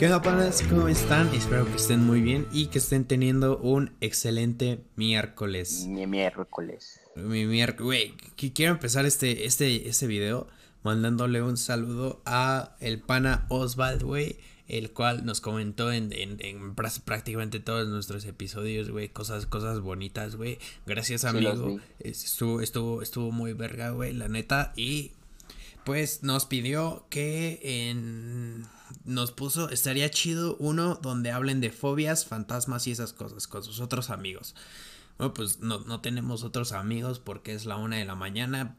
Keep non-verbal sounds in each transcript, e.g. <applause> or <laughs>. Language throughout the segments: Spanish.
¿Qué onda, panas? ¿Cómo están? Espero que estén muy bien y que estén teniendo un excelente miércoles. Mi miércoles. Mi miércoles. Güey, quiero empezar este, este, este video mandándole un saludo a el pana Oswald, güey. El cual nos comentó en, en, en prácticamente todos nuestros episodios, güey. Cosas, cosas bonitas, güey. Gracias, amigo. estuvo, estuvo, estuvo muy verga, güey, la neta. Y pues nos pidió que en nos puso, estaría chido uno donde hablen de fobias, fantasmas y esas cosas con sus otros amigos. Bueno, pues no, no tenemos otros amigos porque es la una de la mañana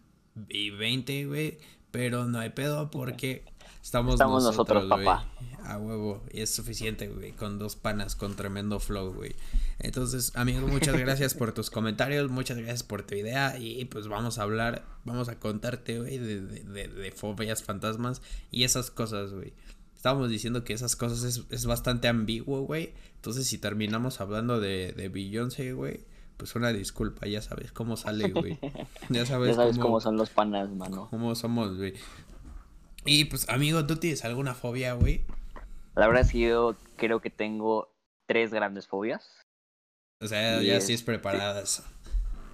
y 20, güey. Pero no hay pedo porque estamos, estamos nosotros, papá. A huevo. Y es suficiente, güey. Con dos panas, con tremendo flow, güey. Entonces, amigo, muchas <laughs> gracias por tus comentarios. Muchas gracias por tu idea. Y pues vamos a hablar, vamos a contarte, güey, de, de, de fobias, fantasmas y esas cosas, güey estábamos diciendo que esas cosas es, es bastante ambiguo, güey. Entonces, si terminamos hablando de, de Beyoncé, güey, pues una disculpa, ya sabes cómo sale, güey. <laughs> Ya sabes, cómo, son los panas, mano. Cómo somos, güey. Y pues, amigo, ¿tú tienes alguna fobia, güey? La verdad es que yo creo que tengo tres grandes fobias. O sea, ya sí es preparadas.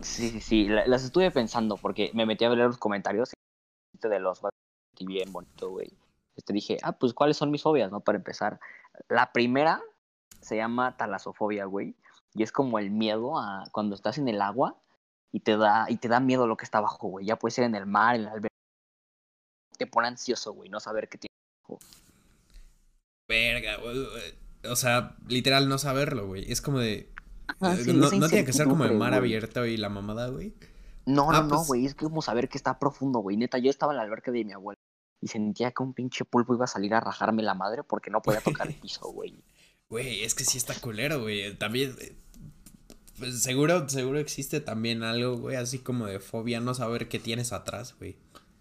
Sí, sí, sí. Las estuve pensando porque me metí a ver los comentarios de los bien bonito, güey este, dije, ah, pues cuáles son mis fobias, ¿no? Para empezar. La primera se llama talasofobia, güey. Y es como el miedo a cuando estás en el agua y te da, y te da miedo lo que está abajo, güey. Ya puede ser en el mar, en el albergue. Te pone ansioso, güey, no saber qué tiene abajo. Verga, güey. O sea, literal no saberlo, güey. Es como de. Eh, no, tiene que ser como el mar abierto y la mamada, güey. No, no, ah, no, pues güey. Es como saber que está profundo, güey. Neta, yo estaba en la alberca de mi abuela y sentía que un pinche pulpo iba a salir a rajarme la madre porque no podía tocar el <laughs> piso, güey. Güey, es que sí está culero, güey. También, eh, pues seguro, seguro existe también algo, güey, así como de fobia, no saber qué tienes atrás, güey.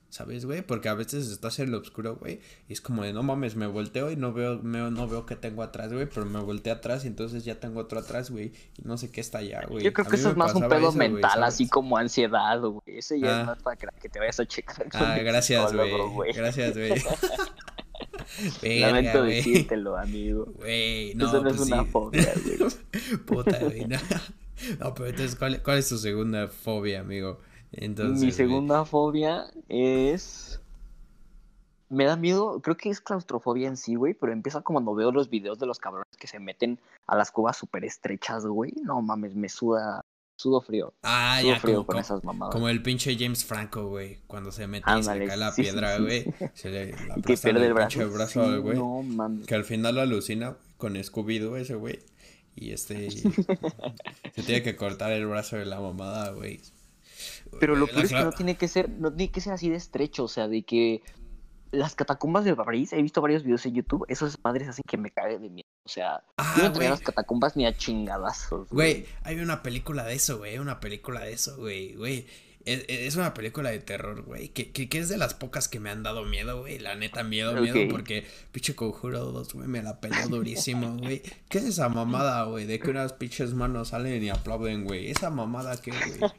¿Sabes, güey? Porque a veces estás en lo oscuro, güey. Y es como de, no mames, me volteo y no veo, no veo qué tengo atrás, güey. Pero me volteé atrás y entonces ya tengo otro atrás, güey. Y no sé qué está allá, güey. Yo creo que eso es más un pedo mental, así como ansiedad, güey. Ese ya es ah. más para que te vayas a checar. ah, gracias, güey. Gracias, güey. <laughs> Lamento decírtelo, amigo. Güey, no, Eso no es pues una fobia, <laughs> güey. Puta, güey. No. no, pero entonces, ¿cuál, ¿cuál es tu segunda fobia, amigo? Mi segunda fobia es. Me da miedo, creo que es claustrofobia en sí, güey, pero empieza como cuando veo los videos de los cabrones que se meten a las cuevas súper estrechas, güey. No mames, me suda, sudo frío. Ah, sudo frío como, con esas mamadas. Como el pinche James Franco, güey, cuando se mete y se cae la piedra, güey. se le <laughs> que pierde el brazo. brazo güey. No mames. Que al final lo alucina con Scooby-Doo ese, güey. Y este. <laughs> se tiene que cortar el brazo de la mamada, güey. Pero lo peor es que no tiene que ser, no tiene que ser así de estrecho, o sea, de que las catacumbas de París, he visto varios videos en YouTube, esas madres hacen que me cague de miedo. O sea, ah, yo no las catacumbas ni a chingadazos. Güey, hay una película de eso, güey, una película de eso, güey, güey. Es, una película de terror, güey, que, que, es de las pocas que me han dado miedo, güey, la neta, miedo, miedo, porque pinche Conjuro 2, güey, me la peleó durísimo, güey. ¿Qué es esa mamada, güey, de que unas pinches manos salen y aplauden, güey? Esa mamada que, güey.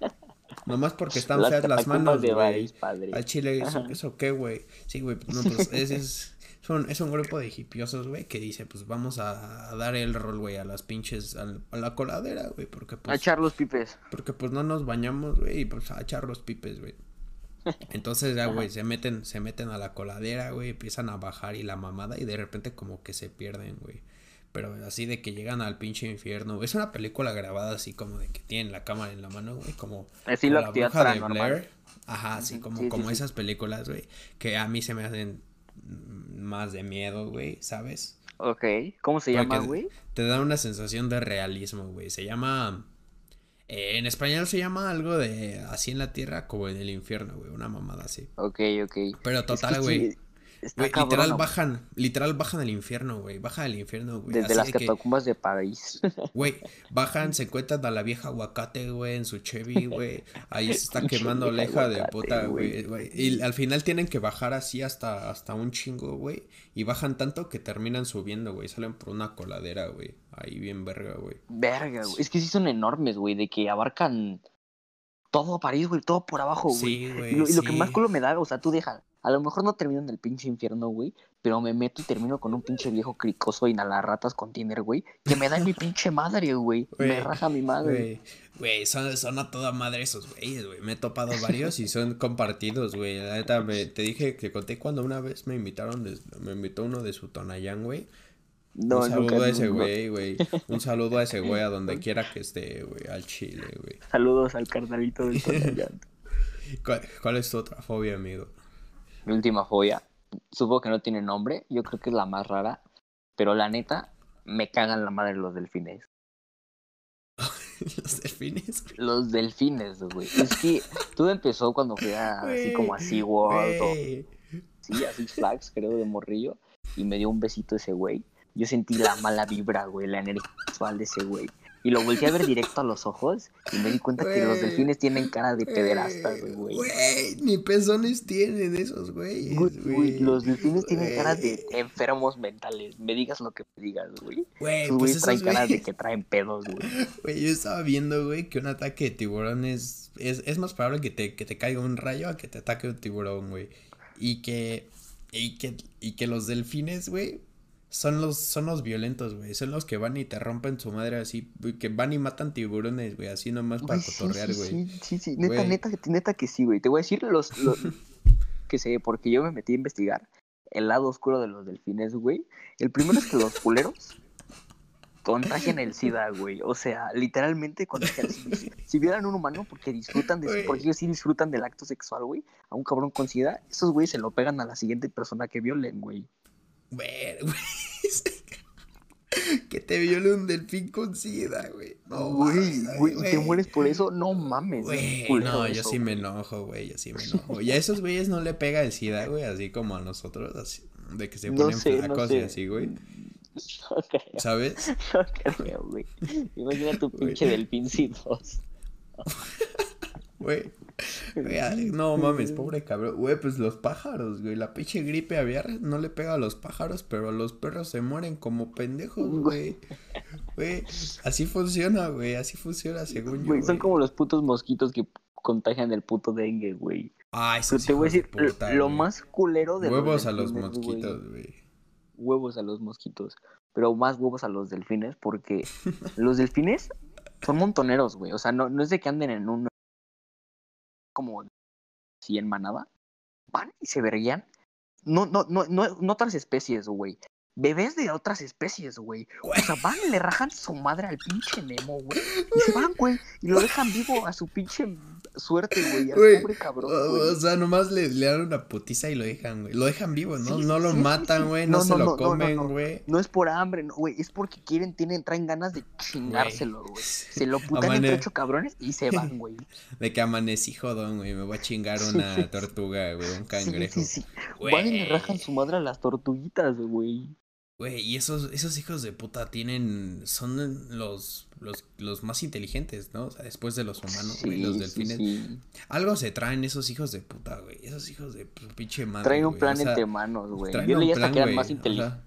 Nomás porque están feas las manos, güey. Al chile, ¿eso, qué, güey? Sí, güey, no, pues <laughs> es, es, es un grupo de hipiosos, güey, que dice, pues vamos a, dar el rol, güey, a las pinches, a, la coladera, güey, porque pues... A echar los pipes. Porque pues no nos bañamos, güey, y pues a echar los pipes, güey. <laughs> Entonces ya, güey, se meten, se meten a la coladera, güey, empiezan a bajar y la mamada y de repente como que se pierden, güey pero así de que llegan al pinche infierno. Es una película grabada así como de que tienen la cámara en la mano, güey, como, así la bruja de Blair. Ajá, así como, como esas películas, güey, que a mí se me hacen más de miedo, güey, ¿sabes? Ok, ¿cómo se llama, güey? Te da una sensación de realismo, güey. Se llama... Eh, en español se llama algo de así en la tierra como en el infierno, güey, una mamada así. Ok, ok. Pero total, güey literal bajan, literal bajan al infierno, güey. Bajan al infierno, güey. Desde las catacumbas de París. <laughs> Güey, bajan, se encuentran a la vieja aguacate, güey, en su Chevy, güey. Ahí se está <laughs> quemando leja de puta, güey. Y al final tienen que bajar así hasta, hasta un chingo, güey. Y bajan tanto que terminan subiendo, güey. Salen por una coladera, güey. Ahí bien verga, güey. Verga, güey. Es que sí son enormes, güey. De que abarcan todo París, güey. Todo por abajo, güey. Sí, güey. Y, lo, que más culo me da, o sea, tú dejas A lo mejor no termino en el pinche infierno, güey, pero me meto y termino con un pinche viejo cricoso inhalarratas container, güey, que me da en mi pinche madre, güey. Me raja mi madre. Güey, son, son a toda madre esos güeyes, güey. Me he topado varios y son compartidos, güey. La neta, me- te dije que conté cuando una vez me invitaron, de- me invitó uno de su Tonayán, güey. No, Un nunca, saludo a ese güey, güey. Un saludo a ese güey a donde <laughs> quiera que esté, güey. Al chile, güey. Saludos al carnalito del Tonayán. <laughs> ¿Cuál, cuál es tu otra fobia, amigo? Mi última fobia. Supongo que no tiene nombre. Yo creo que es la más rara. Pero la neta, me cagan la madre los delfines. <laughs> Los delfines, güey. Los delfines, güey. Es que todo empezó cuando fui a, así como a SeaWorld o sí, a Six Flags, creo, de morrillo. Y me dio un besito ese güey. Yo sentí la mala vibra, güey, la energía sexual de ese güey. Y lo volteé a ver directo a los ojos y me di cuenta que los delfines tienen cara de pederastas, güey. Güey, ni pezones tienen esos Güey, los delfines tienen cara de enfermos mentales. Me digas lo que me digas, güey. Güey, pues esos traen cara de que traen pedos, güey. <laughs> Güey, yo estaba viendo, güey, que un ataque de tiburón es, es, es más probable que te, que te caiga un rayo a que te ataque un tiburón, güey. Y que, y que, y que los delfines, güey, son los, son los violentos, güey. Son los que van y te rompen su madre así, güey, que van y matan tiburones, güey, así nomás para sí, cotorrear, sí, güey. Sí, sí, sí, neta, Güey. neta, neta que sí, güey. Te voy a decir los, los <laughs> que sé, porque yo me metí a investigar el lado oscuro de los delfines, güey. El primero es que los culeros contagian el SIDA, güey. O sea, literalmente contagian. Si, si vieran un humano porque disfrutan de porque ellos sí disfrutan del acto sexual, güey, a un cabrón con SIDA, esos güeyes se lo pegan a la siguiente persona que violen, güey. Güey, güey. <laughs> Que te viole un delfín con sida, güey. No, Güey, güey, te mueres por eso, no mames. es Güey, no, yo sí me güey. enojo, güey, yo sí me <laughs> enojo. Y a esos güeyes no le pega el SIDA, güey, así como a nosotros, así, de que se No ponen sé, no flacos y sé. así, güey. <laughs> No creo. ¿Sabes? No creo, güey. Imagina tu Güey. pinche delfincitos. Güey. Güey, ay, no mames, pobre cabrón. Güey, pues los pájaros, güey. La pinche gripe aviar no le pega a los pájaros, pero los perros se mueren como pendejos, güey. Güey, así funciona, güey. Así funciona según yo. Güey, son güey. como los putos mosquitos que contagian el puto dengue, güey. Pero esos te voy a decir, lo- puta, lo güey. más culero de Huevos a los mosquitos, güey. Huevos a los mosquitos. Pero más huevos a los delfines, porque <laughs> los delfines son montoneros, güey. O sea, no, no es de que anden en un. Como. así en manada. Van y se verguían. No, no, no, no, no otras especies, güey. Bebés de otras especies, güey. O sea, van y le rajan su madre al pinche Nemo, güey. Y se van, güey. Y lo dejan vivo a su pinche suerte, güey. Güey, pobre cabrón, O, güey. o sea, nomás le, le dan una putiza y lo dejan, güey. Lo dejan vivo, ¿no? Sí, no sí, lo sí, sí, matan, sí. güey. No, No, se no, lo comen, güey. No es por hambre, güey. Es porque quieren, tienen, traen ganas de chingárselo, güey. Se lo putan Amane- entre ocho cabrones y se van, güey. <laughs> De que amanecí jodón, güey. Me voy a chingar una <laughs> tortuga, güey. Un Sí, cangrejo. sí, sí. Van y le rajan su madre a las tortuguitas, güey. Güey, y esos, esos hijos de puta tienen. Son los, los, los más inteligentes, ¿no? O sea, después de los humanos, güey. los delfines. sí, sí. Algo se traen esos hijos de puta, güey. Esos hijos de pinche madre. Traen un güey, plan o sea, entre manos, güey. Yo un leí hasta que eran más o inteligentes.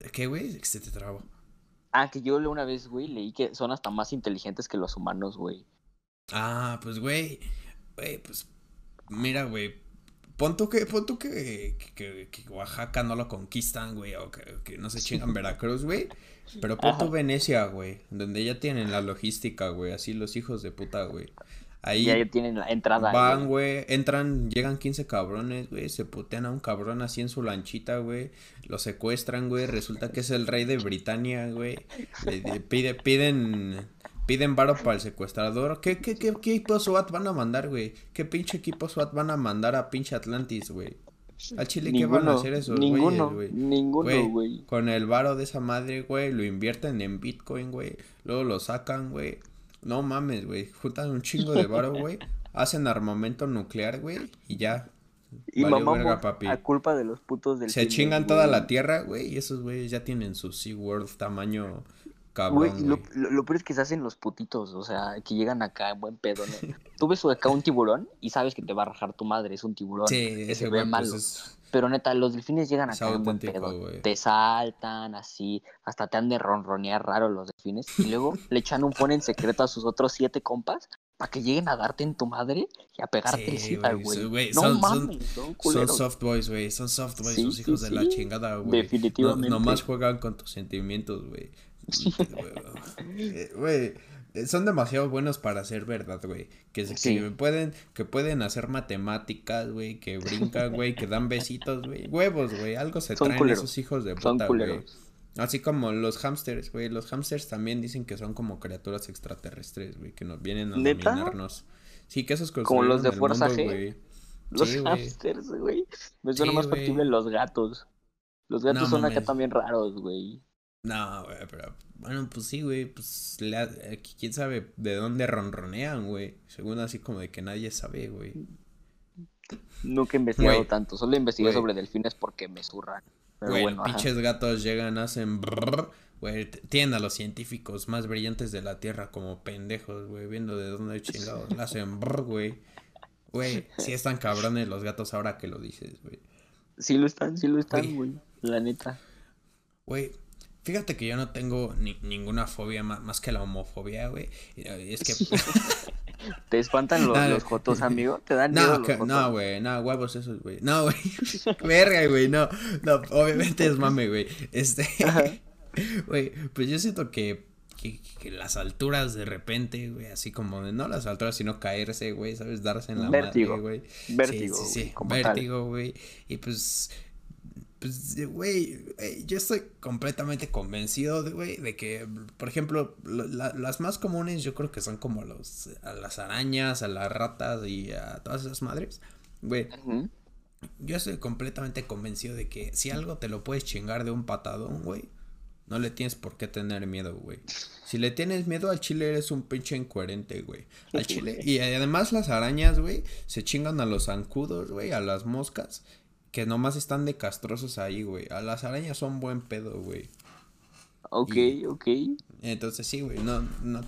sea, ¿Qué, güey? Se te trabó. Ah, que yo una vez, güey, leí que son hasta más inteligentes que los humanos, güey. Ah, pues, güey. Güey, pues. Mira, güey. Pon tú que, pon tú que, que, que Oaxaca no lo conquistan, güey. O que, que no se chingan Veracruz, güey. Pero pon tú. Venecia, güey. Donde ya tienen la logística, güey. Así los hijos de puta, güey. Ahí Ya tienen la entrada. van, güey. güey. Entran, llegan 15 cabrones, güey. Se putean a un cabrón así en su lanchita, güey. Lo secuestran, güey. Resulta que es el rey de Britania, güey. Le- le pide, piden. Piden varo para el secuestrador. ¿Qué, qué, qué, qué equipo SWAT van a mandar, güey? ¿Qué pinche equipo SWAT van a mandar a pinche Atlantis, güey? Al Chile, ¿qué van a hacer esos ninguno, güeyes, güey? ninguno, Güey. Con el varo de esa madre, güey, lo invierten en Bitcoin, güey. Luego lo sacan, güey. No mames, güey. Juntan un chingo de varo, güey. <laughs> Hacen armamento nuclear, güey. Y ya. Y mamamos verga, papi. a culpa de los putos del Se chingan toda la tierra, güey. Y esos güeyes ya tienen su SeaWorld tamaño cabrón, güey. lo, lo peor es que se hacen los putitos, o sea, que llegan acá en buen pedo, ¿no? <laughs> Tú ves acá un tiburón y sabes que te va a rajar tu madre, es un tiburón. Sí, ese se ve güey, malo. pues es... Pero neta, los delfines llegan acá en buen pedo. güey. Te saltan así, hasta te han de ronronear raro los delfines. Y luego <laughs> le echan un phone en secreto a sus otros siete compas para que lleguen a darte en tu madre y a pegarte el Sí, güey, No son- mames, son, Son soft boys, güey. Son soft boys, Sí, sus sí, hijos de la chingada, güey. Definitivamente. No, nomás juegan con tus sentimientos, güey. Eh, Güey, eh, son demasiado buenos para ser verdad, güey. Que, se- Sí. que pueden, que pueden hacer matemáticas, güey, que brincan, güey, que dan besitos, güey. Huevos, güey. Algo se Son traen culeros. esos hijos de puta, güey. Así como los hamsters, güey. Los hamsters también dicen que son como criaturas extraterrestres, güey, que nos vienen a ¿Neta? dominarnos. Sí, que esos Como los de Fuerza mundo, G. güey. Los Sí, hamsters, güey. Me suena Sí, más factible los gatos. Los gatos No son acá también raros, güey. No, güey, pero bueno, pues sí, güey, pues eh, quién sabe de dónde ronronean, güey. Según así como de que nadie sabe, güey. Nunca he investigado Güey. tanto. Solo investigué Güey. sobre delfines porque me zurran. Pero Güey, bueno, ajá. pinches gatos llegan, hacen brrr, güey, tienen a los científicos más brillantes de la Tierra como pendejos, güey, viendo de dónde <laughs> chingados hacen brrr, güey. Güey, sí están cabrones los gatos ahora que lo dices, güey. Sí lo están, sí lo están, güey. La neta. Güey, fíjate que yo no tengo ni- ninguna fobia más, que la homofobia, güey. Eh, Es que <laughs> <laughs> ¿Te espantan los, Dale. los jotos, amigo? ¿Te dan miedo No, los que- jotos? no, güey, no, huevos esos, güey. No, güey. <laughs> Verga, güey, no. No, obviamente es mame, güey. Este. Güey, pues yo siento que, que, que las alturas de repente, güey, así como de, no las alturas, sino caerse, güey, ¿sabes? Darse en la Vértigo. madre, güey. Vértigo, Sí, sí, sí, como vértigo, güey. Y pues, pues, güey, eh, yo estoy completamente convencido, de, güey, de que, por ejemplo, lo- la- las más comunes yo creo que son como los, a las arañas, a las ratas y a todas esas madres. Güey, Ujú. yo estoy completamente convencido de que si algo te lo puedes chingar de un patadón, güey, no le tienes por qué tener miedo, güey. Si le tienes miedo al chile, eres un pinche incoherente, güey. Al <laughs> chile. Y además las arañas, güey, se chingan a los zancudos, güey, a las moscas, que nomás están de castrosos ahí, güey. A las arañas son buen pedo, güey. Ok, Y- ok. Entonces sí, güey, no, no,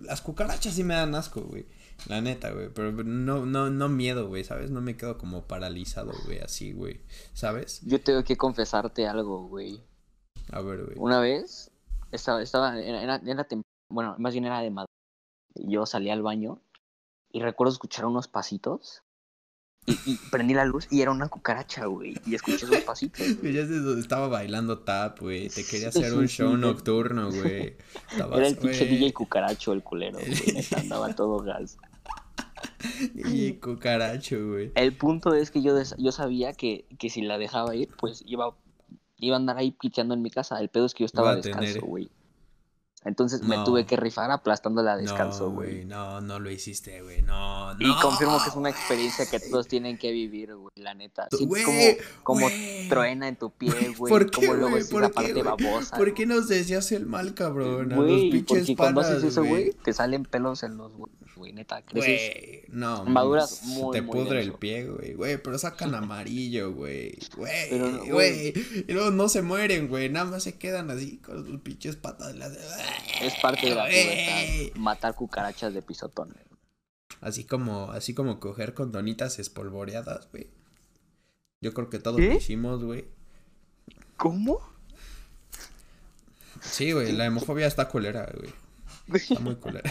las cucarachas sí me dan asco, güey. La neta, güey, pero no, no, no miedo, güey, ¿sabes? No me quedo como paralizado, güey, así, güey, ¿sabes? Yo tengo que confesarte algo, güey. A ver, güey. Una vez estaba, estaba, era, era, bueno, más bien era de madrugada. Yo salí al baño y recuerdo escuchar unos pasitos y, y prendí la luz y era una cucaracha, güey. Y escuché esos pasitos. <laughs> se- estaba bailando tap, güey, te quería hacer un show nocturno, <laughs> güey. Era el pinche DJ cucaracho, el culero, güey. <laughs> Andaba todo gas. DJ cucaracho, güey. El punto es que yo, yo sabía que, que si la dejaba ir, pues iba, iba a andar ahí piteando en mi casa. El pedo es que yo estaba descalzo, güey. Entonces me tuve que rifar aplastándola descalzo, No, güey. No, no lo hiciste, güey, no, no. Y confirmo que es una experiencia que todos tienen que vivir, güey, la neta. Sientes Güey, como, como truena en tu pie, <laughs> güey. ¿Por qué, como luego ¿Por la qué, parte güey? babosa. ¿Por qué nos deseas el mal, cabrón? A los pinches porque cuando panas, haces eso, güey, te salen pelos en los güey, neta. Güey, no, maduras muy, te muy pudre el pie, güey, güey, pero sacan amarillo, güey, güey, güey, y luego no se mueren, güey, nada más se quedan así con sus pinches patas, las- Es parte de la pubertad. Matar cucarachas de pisotón. así como, así como coger con donitas espolvoreadas, güey, yo creo que todos ¿Qué? lo hicimos, güey, ¿Cómo? sí, güey, la hemofobia está culera, güey, está muy culera,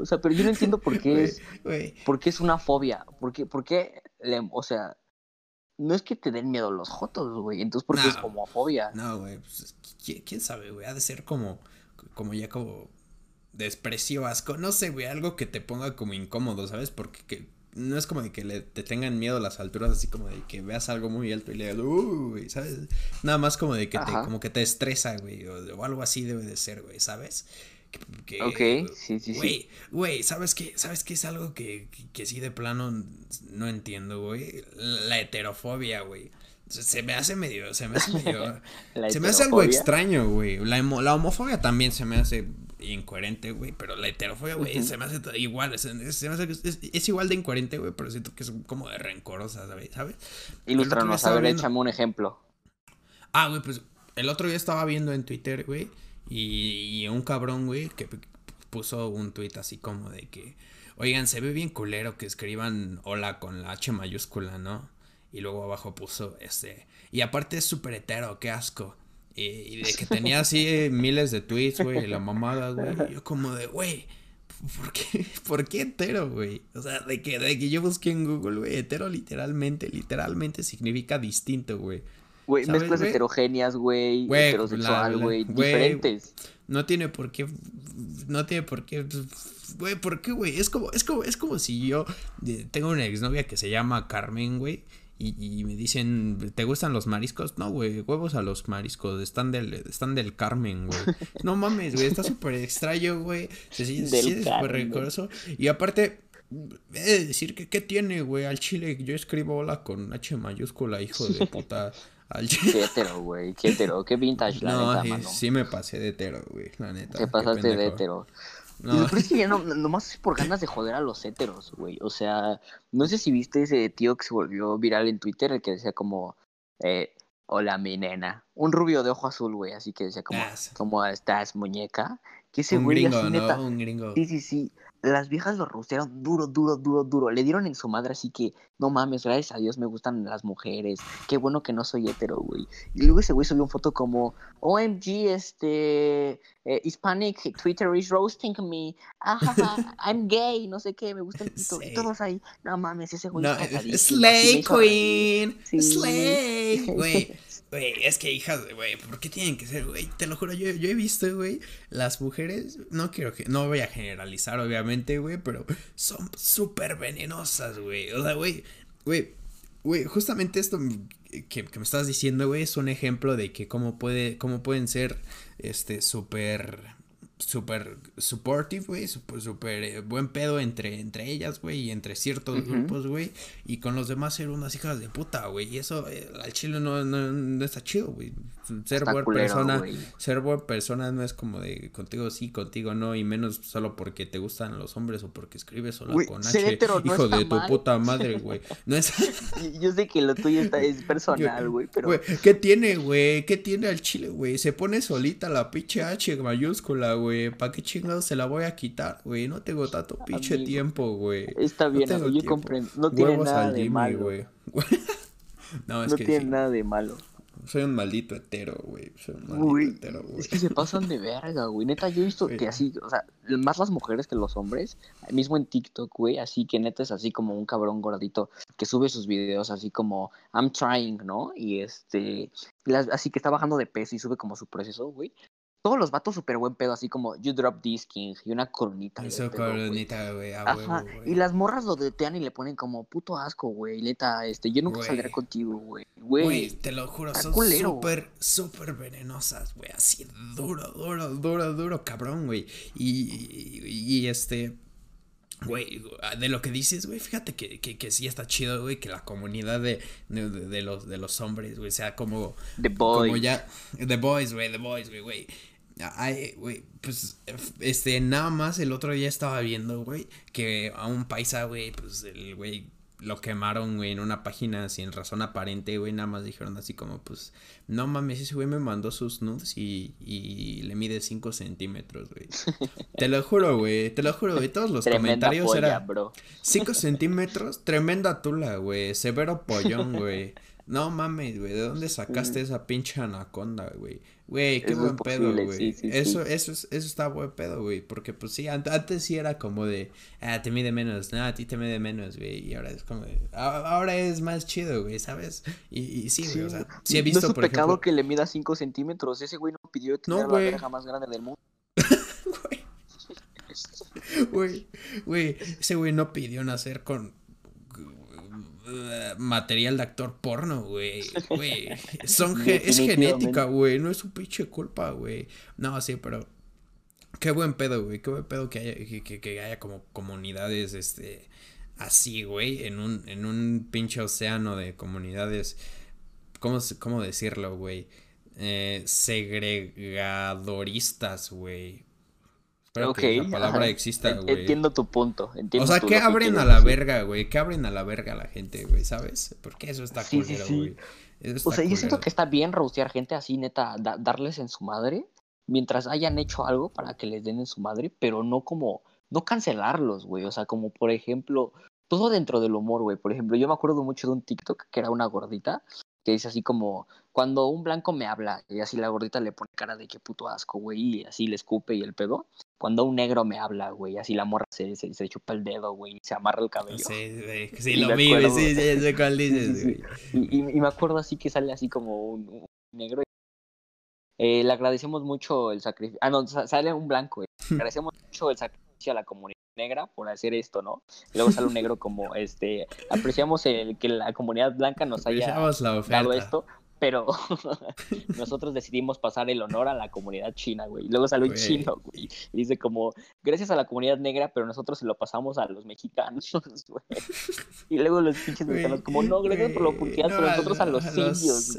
O sea, pero yo no entiendo por qué es, por qué es una fobia. ¿Por qué, por qué le- o sea, no es que te den miedo los jotos, güey. Entonces, ¿por qué es No. como fobia? No, güey, pues, ¿quién, quién sabe, güey? Ha de ser como, como ya como desprecio, asco, no sé, güey, algo que te ponga como incómodo, ¿sabes? Porque que- no es como de que le, te tengan miedo las alturas, así como de que veas algo muy alto y le digas, güey, ¿sabes? Nada más como de que te, como que te estresa, güey, o, o algo así debe de ser, güey, ¿sabes? Que, Ok, sí, sí, sí. Güey, ¿sabes qué? ¿Sabes qué es algo que, que, que sí de plano no entiendo, güey? La heterofobia, güey. Se- me hace medio, se me hace medio... <laughs> Se me hace algo extraño, güey. La, la homofobia también se me hace incoherente, güey. Pero la heterofobia, güey, Ujú. se me hace igual. Se me hace es, es igual de incoherente, güey. Pero siento que es como de rencorosa, ¿sabes? ¿Sabes? Ilústranos, a ver, échame un ejemplo. Ah, güey, pues el otro día estaba viendo en Twitter, güey, y, y un cabrón, güey, que puso un tweet así como de que, oigan, se ve bien culero que escriban hola con la H mayúscula, ¿no? Y luego abajo puso, este, y aparte es súper hetero, qué asco. Y, y de que tenía así eh, <laughs> miles de tweets, güey, la mamada, güey. yo como de, güey, ¿por qué, ¿por qué hetero, güey? O sea, de que, de que yo busqué en Google, güey, hetero literalmente, literalmente significa distinto, güey. Güey, ¿Sabes, mezclas heterogéneas, güey, heterosexual, güey, diferentes. No tiene por qué. No tiene por qué. Güey, ¿por qué, güey? Es como, es como, es como si yo tengo una exnovia que se llama Carmen, güey. Y, y me dicen, ¿te gustan los mariscos? No, güey, huevos a los mariscos, están del, están del Carmen, güey. <laughs> No mames, güey, está súper extraño, güey. Se siente súper. Y aparte, he de decir que, ¿qué tiene, güey? Al chile, yo escribo hola con H mayúscula, hijo de puta. <laughs> Al. Qué <laughs> hetero, güey, qué hetero, qué vintage, la No, neta, sí, mano. sí me pasé de hetero, güey, la neta. Te pasaste de hetero. No, peor es que ya no, nomás es por ganas de joder a los héteros, güey. O sea, no sé si viste ese tío que se volvió viral en Twitter, el que decía como, eh, hola mi nena. Un rubio de ojo azul, güey, así que decía como, Ah, sí. ¿cómo estás, muñeca? Que ese un güey gringo, así, ¿no? neta, Un gringo. Sí, sí, sí. Las viejas lo rostearon duro, duro, duro, duro. Le dieron en su madre, así que no mames, gracias a Dios me gustan las mujeres. Qué bueno que no soy hetero, güey. Y luego ese güey subió una foto como, OMG, este, eh, Hispanic Twitter is roasting me. Ajaja, I'm gay, no sé qué, me gusta el pito. Sí. Y todos ahí, no mames, ese güey No, es Slay hizo reír". Queen. Sí. Slay. Güey, <laughs> güey, es que hijas, güey, ¿por qué tienen que ser, güey? Te lo juro, yo, yo he visto, güey, las mujeres, no quiero que, no voy a generalizar, obviamente, güey, pero son súper venenosas, güey. O sea, güey, güey, güey, justamente esto que, que me estás diciendo, güey, es un ejemplo de que cómo puede, cómo pueden ser, este, súper súper supportive, güey, súper súper eh, buen pedo entre, entre ellas, güey, y entre ciertos grupos, güey, y con los demás ser unas hijas de puta, güey, y eso eh, al chile no, no, no está chido, güey, ser buena persona, ser buena persona no es como de contigo sí, contigo no, y menos solo porque te gustan los hombres o porque escribes sola Güey, con H, hijo de tu puta <laughs> madre, güey, no es... <laughs> Yo sé que lo tuyo está, es personal, güey, pero... ¿qué tiene, güey? ¿Qué tiene al chile, güey? Se pone solita la pinche H mayúscula, güey. ¿Para qué chingados se la voy a quitar, güey? No tengo tanto pinche Amigo. tiempo, güey. Está bien, tengo amigo, yo comprendo. No tiene Huevos nada al de Jimmy, malo. güey. <laughs> no, es no que tiene sí. nada de malo. Soy un maldito hetero, güey. Soy un maldito Güey, hetero, güey. es que se pasan de verga, güey. Neta, yo he visto Güey. que así, o sea, más las mujeres que los hombres, mismo en TikTok, güey, así que neta es así como un cabrón gordito que sube sus videos así como I'm trying, ¿no? Y este, las- así que está bajando de peso y sube como su proceso, güey. Todos los vatos súper buen pedo, así como You drop this king y una coronita. Eso coronita, güey. A Ajá, huevo, y las morras lo detean y le ponen como puto asco, güey. Neta, este, yo nunca saldré contigo, güey. Güey, te lo juro, son súper, súper venenosas, güey. Así duro, duro, duro, duro, cabrón, güey. Y, y, y, este. Güey, de lo que dices, güey, fíjate que, que, que sí está chido, güey, que la comunidad de, de, de los, de los hombres, güey, sea como, The Boy. como ya, The Boys, güey, The Boys, güey, güey. Ay, güey, pues, este, nada más el otro día estaba viendo, güey, que a un paisa, güey, pues, el güey lo quemaron, güey, en una página sin razón aparente, güey, nada más dijeron así como, pues, no mames, ese güey me mandó sus nudes y, y le mide 5 centímetros, güey. <laughs> te lo juro, güey, te lo juro, güey, todos los Tremenda comentarios eran bro. 5 centímetros, tremenda tula, güey, severo pollón, güey. <laughs> No mames, güey, ¿de dónde sacaste esa pinche anaconda, güey? Güey, qué Eso buen pedo, güey. sí, sí, eso, sí. eso, es- eso está buen pedo, güey. Porque, pues sí, ant- antes sí era como de, ah, te mide menos, no, a ti te mide menos, güey. Y ahora es como de, ahora es más chido, güey, ¿sabes? Y, y sí, güey, o sea, sí he visto, no es un por pecado ejemplo. que le mida 5 centímetros. Ese güey no pidió tener la güey. verga más grande del mundo. <laughs> Güey, güey, ese güey no pidió nacer con eh, material de actor porno, güey. <laughs> Güey, son ge- es genética, güey, no es su pinche culpa, güey. No, sí, pero qué buen pedo, güey, qué buen pedo que haya que, que- que haya como comunidades este así, güey, en un en un pinche océano de comunidades ¿cómo cómo decirlo, güey? Eh, segregadoristas, güey. Que la palabra ajá. exista, güey. Entiendo tu punto. Entiendo O sea, que que abren a la decir. verga, güey. Que abren a la verga a la gente, güey, ¿sabes? Porque eso está Sí, sí, culero, sí. güey. Eso O sea, yo siento que está bien rostear gente así, neta, da- darles en su madre, mientras hayan hecho algo para que les den en su madre, pero no como, no cancelarlos, güey. O sea, como por ejemplo, todo dentro del humor, güey. Por ejemplo, yo me acuerdo mucho de un TikTok que era una gordita que dice así como, cuando un blanco me habla, y así la gordita le pone cara de qué puto asco, güey, y así le escupe y el pedo. Cuando un negro me habla, güey, así la morra se, se, se chupa el dedo, güey, y se amarra el cabello. Sí, sí, Y lo güey, acuerdo- sí, sí, sé cuál Sí, dices, sí, güey. sí. Y, y- y me acuerdo así que sale así como un, un negro. Eh, le agradecemos mucho el sacrificio. Ah, no, sa- sale un blanco. eh. Le agradecemos mucho el sacrificio a la comunidad negra por hacer esto, ¿no? Y luego sale un negro <laughs> como, este, apreciamos el que la comunidad blanca nos haya dado esto, pero <laughs> nosotros decidimos pasar el honor a la comunidad china, güey. Luego sale un chino, güey. Y dice como, gracias a la comunidad negra, pero nosotros se lo pasamos a los mexicanos, <laughs> güey. Y luego los pinches mexicanos como, no, gracias por la oportunidad, no, pero nosotros a los a indios,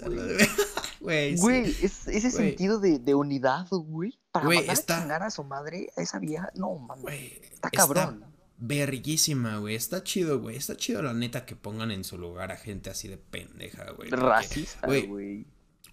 güey. Güey, sí. Ese sentido de, de unidad, güey, para Güey, mandar está- a chingar a su madre, a esa vieja, no, mames, está cabrón. verguísima, güey. Está chido, güey. Está chido la neta que pongan en su lugar a gente así de pendeja, güey. Racista, güey,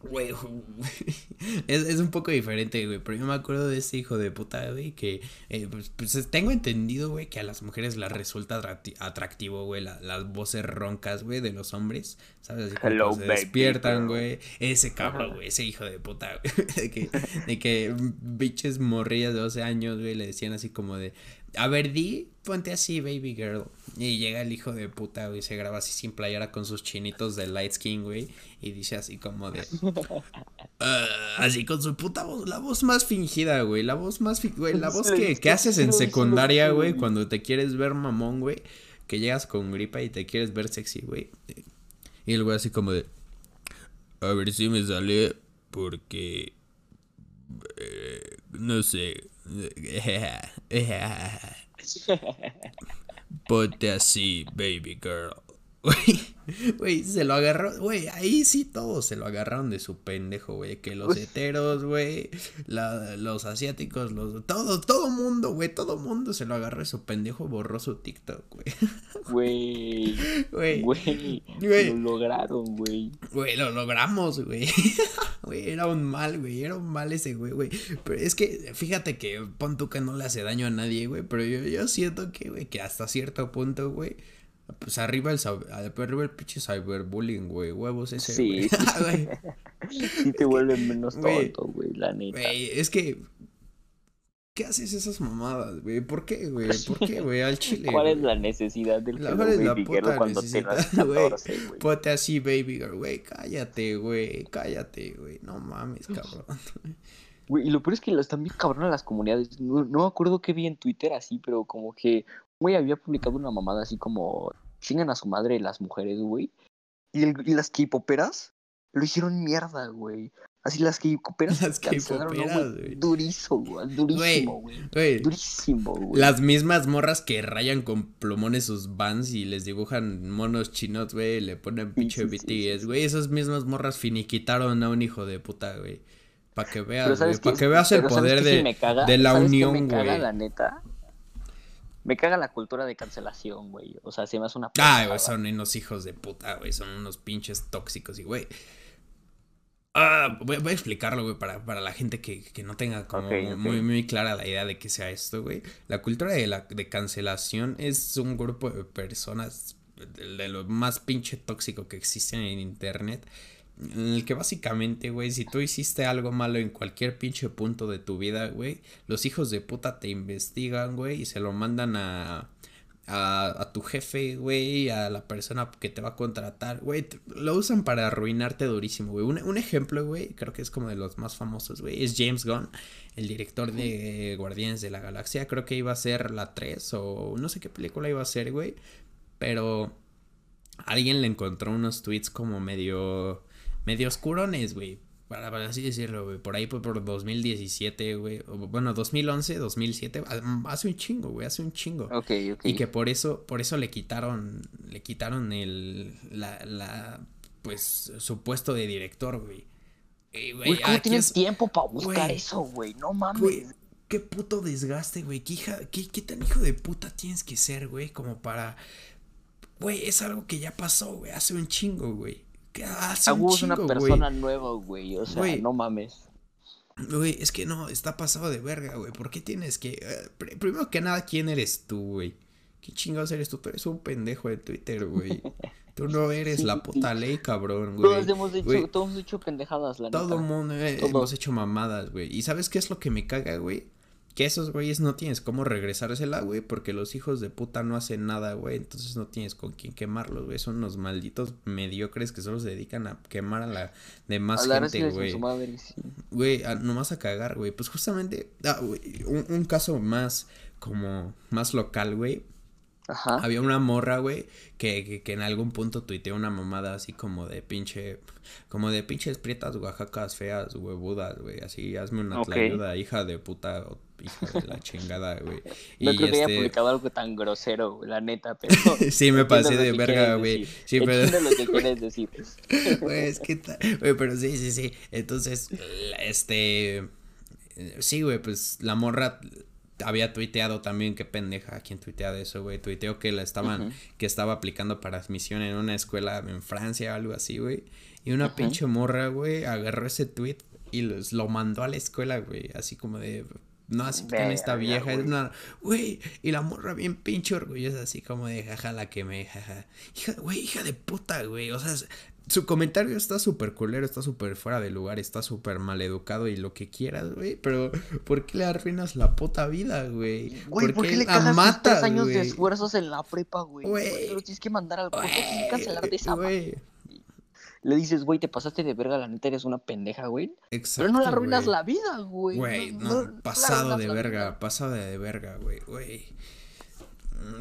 güey. <laughs> Es, es un poco diferente, güey. Pero yo me acuerdo de ese hijo de puta, güey, que eh, pues, pues, tengo entendido, güey, que a las mujeres les resulta atracti- atractivo, güey, la- las voces roncas, güey, de los hombres. ¿Sabes? Así Hello, se baby despiertan, güey. Ese cabrón, güey, ese hijo de puta, güey. <laughs> De que, de que biches morrillas de 12 años, güey, le decían así como de. A ver, di, ponte así, baby girl. Y llega el hijo de puta, güey, se graba así sin playera con sus chinitos de light skin, güey. Y dice así como de. <laughs> "Ah", así con su puta voz, la voz más fingida, güey. La voz más, güey, la voz que, que haces en secundaria, güey, cuando te quieres ver mamón, güey. Que llegas con gripa y te quieres ver sexy, güey. Y el güey así como de. A ver si me sale porque. eh, no sé. <laughs> <laughs> Ponte así, baby girl. Güey, <laughs> güey, se lo agarró, güey, ahí sí todos se lo agarraron de su pendejo, güey, que los heteros, güey, los asiáticos, los, todo, todo mundo, güey, todo mundo se lo agarró de su pendejo, borró su TikTok, güey, <laughs> Güey, güey, güey, güey. lo lograron, güey. Güey, lo logramos, güey. <laughs> Güey, era un mal, güey. Era un mal ese güey, güey. Pero es que, fíjate que pon tú que no le hace daño a nadie, güey. Pero yo, yo siento que, güey, que hasta cierto punto, güey. Pues arriba el, sab- arriba el pinche cyberbullying, güey. Huevos ese, Sí, güey. <laughs> <laughs> sí. Te vuelven menos tonto, güey, la neta. Güey, es que. ¿Qué haces esas mamadas, güey? ¿Por qué, güey? ¿Por qué, güey? Al chile. ¿Cuál es la necesidad del La- ¿Cuál es la puta cuando necesidad, tengas <laughs> güey? 14, güey? Ponte así, baby girl, güey. Cállate, güey. Cállate, güey. No mames, cabrón. Güey, y lo peor es que las también cabronas las comunidades. No, no me acuerdo qué vi en Twitter así, pero como que güey había publicado una mamada así como chingan a su madre las mujeres, güey. Y, el- y las K-poperas lo hicieron mierda, güey. Así las K-poperas <laughs> Las cancelaron, ¿no, K-poperas, güey? güey. Durísimo, güey. Durísimo, güey. Güey. Durísimo, güey. Las mismas morras que rayan con plumones sus vans y les dibujan monos chinos, güey, le ponen pinche sí, BTS, güey. Esas mismas morras finiquitaron a un hijo de puta, güey. Para que veas, güey. ¿sabes Para que veas el Pero ¿sabes poder de, me caga? de la ¿Sabes qué unión, güey. la neta? Me caga la cultura de cancelación, güey. O sea, se me hace una pendejada. güey, son unos hijos de puta, güey. Son unos pinches tóxicos y, güey. Ah, voy, voy a explicarlo, güey, para, para la gente que, que no tenga como muy clara la idea de que sea esto, güey. La cultura de, la, de cancelación es un grupo de personas de, de lo más pinche tóxico que existen en internet. En el que básicamente, güey, si tú hiciste algo malo en cualquier pinche punto de tu vida, güey, los hijos de puta te investigan, güey, y se lo mandan a, a, tu jefe, güey, a la persona que te va a contratar, güey, lo usan para arruinarte durísimo, güey. Un, un ejemplo, güey, creo que es como de los más famosos, güey, es James Gunn, el director de Guardianes de la Galaxia, creo que iba a ser la 3 o no sé qué película iba a ser, güey, pero alguien le encontró unos tweets como medio, medio oscurones, güey. Para, para así decirlo, güey. Por ahí por, por 2017, güey. Bueno, 2011, 2007. ah, Hace un chingo, güey. Hace un chingo. Ok, ok. Y que por eso, por eso le quitaron, le quitaron el, la, la, pues, su puesto de director, güey. ¿cómo tienes es- tiempo para buscar Güey. eso, güey? No mames. Güey, qué puto desgaste, güey. ¿Qué, hija, qué, qué tan hijo de puta tienes que ser, güey? Como para. Güey, es algo que ya pasó, güey. Hace un chingo, güey. Que Hace un es una chingo, persona nueva, güey. O sea, no mames. Güey, es que no, está pasado de verga, güey. ¿Por qué tienes que. eh, pr- primero que nada, ¿quién eres tú, güey? ¿Qué chingados eres tú? Tú eres un pendejo de Twitter, güey. Tú no eres <laughs> Sí, la puta ley, cabrón, güey. Todos hemos hecho, Güey, todos hemos hecho pendejadas, la Todo neta. mundo eh, Todos. hemos hecho mamadas, güey. ¿Y sabes qué es lo que me caga, güey? Que esos güeyes no tienes cómo regresársela, güey, porque los hijos de puta no hacen nada, güey. Entonces no tienes con quién quemarlos, güey. Son unos malditos mediocres que solo se dedican a quemar a la demás gente, güey. sí. Güey, nomás a cagar, güey. Pues justamente, ah, un, un caso más como más local, güey. Ajá. Había una morra, güey, que, que, que en algún punto tuiteó una mamada así como de pinche, como de pinches prietas oaxacas feas, huevudas, güey, así, hazme una Ok. tlayuda, hija de puta, o hija de la chingada, güey. <laughs> No Y creo que haya este, publicado algo tan grosero, güey, la neta, pero. <laughs> sí me pasé de verga, güey, sí, pero... Lo que <laughs> quieres decir. Güey, es que, ta- güey, pero sí, sí, sí. Entonces, este, sí, güey, pues la morra había tuiteado también, qué pendeja, ¿quién tuitea de eso, güey? Tuiteó que la estaban, que estaba aplicando para admisión en una escuela en Francia o algo así, güey. Y una pinche morra, güey, agarró ese tweet y los, lo mandó a la escuela, güey, así como de... No aceptan esta vieja, es una... Güey, y la morra bien pinche orgullosa, así como de jaja la que me jaja. Hija, güey, hija de puta, güey. O sea, su comentario está súper culero, está súper fuera de lugar, está súper mal educado y lo que quieras, güey. Pero, ¿por qué le arruinas la puta vida, güey? Güey, ¿por qué le cagas tres años de esfuerzos en la prepa, güey? ¿Por los tienes que mandar al corte? Tienes que cancelar de esa Güey, madre. Le dices, güey, te pasaste de verga, la neta eres una pendeja, güey. Exacto, Pero no le arruinas la vida, güey. Güey, no pasado de verga, pasado de verga, güey, güey.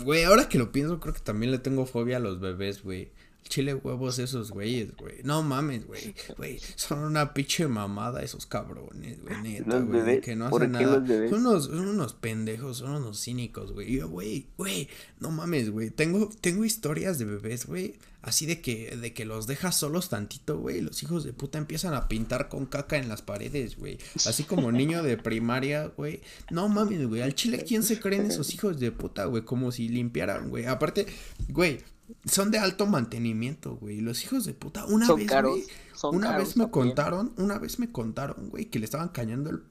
Güey, ahora que lo pienso, creo que también le tengo fobia a los bebés, güey. Chile huevos esos güeyes, güey. No mames, güey. Güey, son una pinche mamada esos cabrones, güey, neta, ¿Los güey. bebés? Que no ¿Por hacen nada. Son unos, son unos pendejos, son unos cínicos, güey. Yo, güey, güey, no mames, güey. Tengo, tengo historias de bebés, güey. Así de que, de que los dejas solos tantito, güey. Los hijos de puta empiezan a pintar con caca en las paredes, güey. Así como niño de primaria, güey. No mames, güey. Al chile, ¿quién se creen esos hijos de puta, güey? Como si limpiaran, güey. Aparte, güey, son de alto mantenimiento, güey. Los hijos de puta, una Son vez, caros. Son Una caros vez me también. contaron, una vez me contaron, güey, que le estaban cañando el-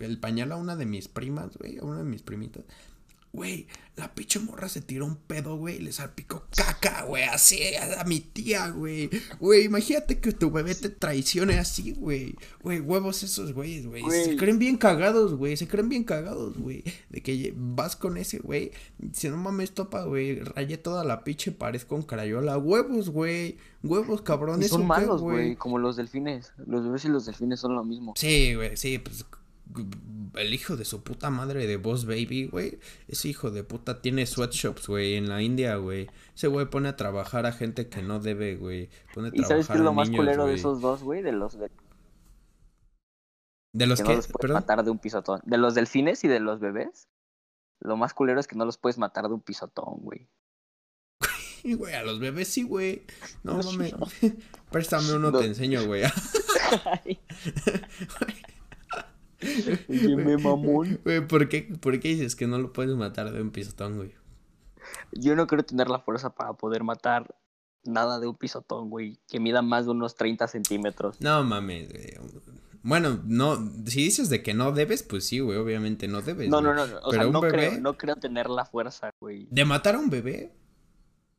el pañal a una de mis primas, güey, a una de mis primitas. Güey, la pinche morra se tiró un pedo, güey, y le salpicó caca, güey, así a, mi tía, güey. Güey, imagínate que tu bebé te traicione así, güey. Güey, huevos esos güeyes, güey. Se creen bien cagados, güey. Se creen bien cagados, güey. De que vas con ese, güey. Si no mames, topa, güey. Rayé toda la pinche pared con crayola. Huevos, güey. Huevos, ¿eso son malos, güey, como los delfines. Los bebés y los delfines son lo mismo. Sí, güey, sí, pues el hijo de su puta madre de Boss Baby, güey. Ese hijo de puta tiene sweatshops, güey, en la India, güey. Ese güey pone a trabajar a gente que no debe, güey. Pone a ¿Y sabes qué es lo más niños, culero de esos dos, güey? De los de- ¿De los que que, no los puedes matar de un pisotón. De los delfines y de los bebés. Lo más culero es que no los puedes matar de un pisotón, güey. <laughs> Güey, a los bebés sí, güey. No <laughs> mames. <laughs> Préstame uno, No. te enseño, güey. Dime, mamón. <laughs> Güey, ¿por qué, ¿por qué dices que no lo puedes matar de un pisotón, güey? Yo no quiero tener la fuerza para poder matar nada de un pisotón, güey. Que mida más de unos 30 centímetros. No mames, güey. Bueno, no, si dices de que no debes, pues sí, güey, obviamente no debes. No, güey. no, no. O Pero sea, un no bebé- creo, no creo tener la fuerza, güey. ¿De matar a un bebé?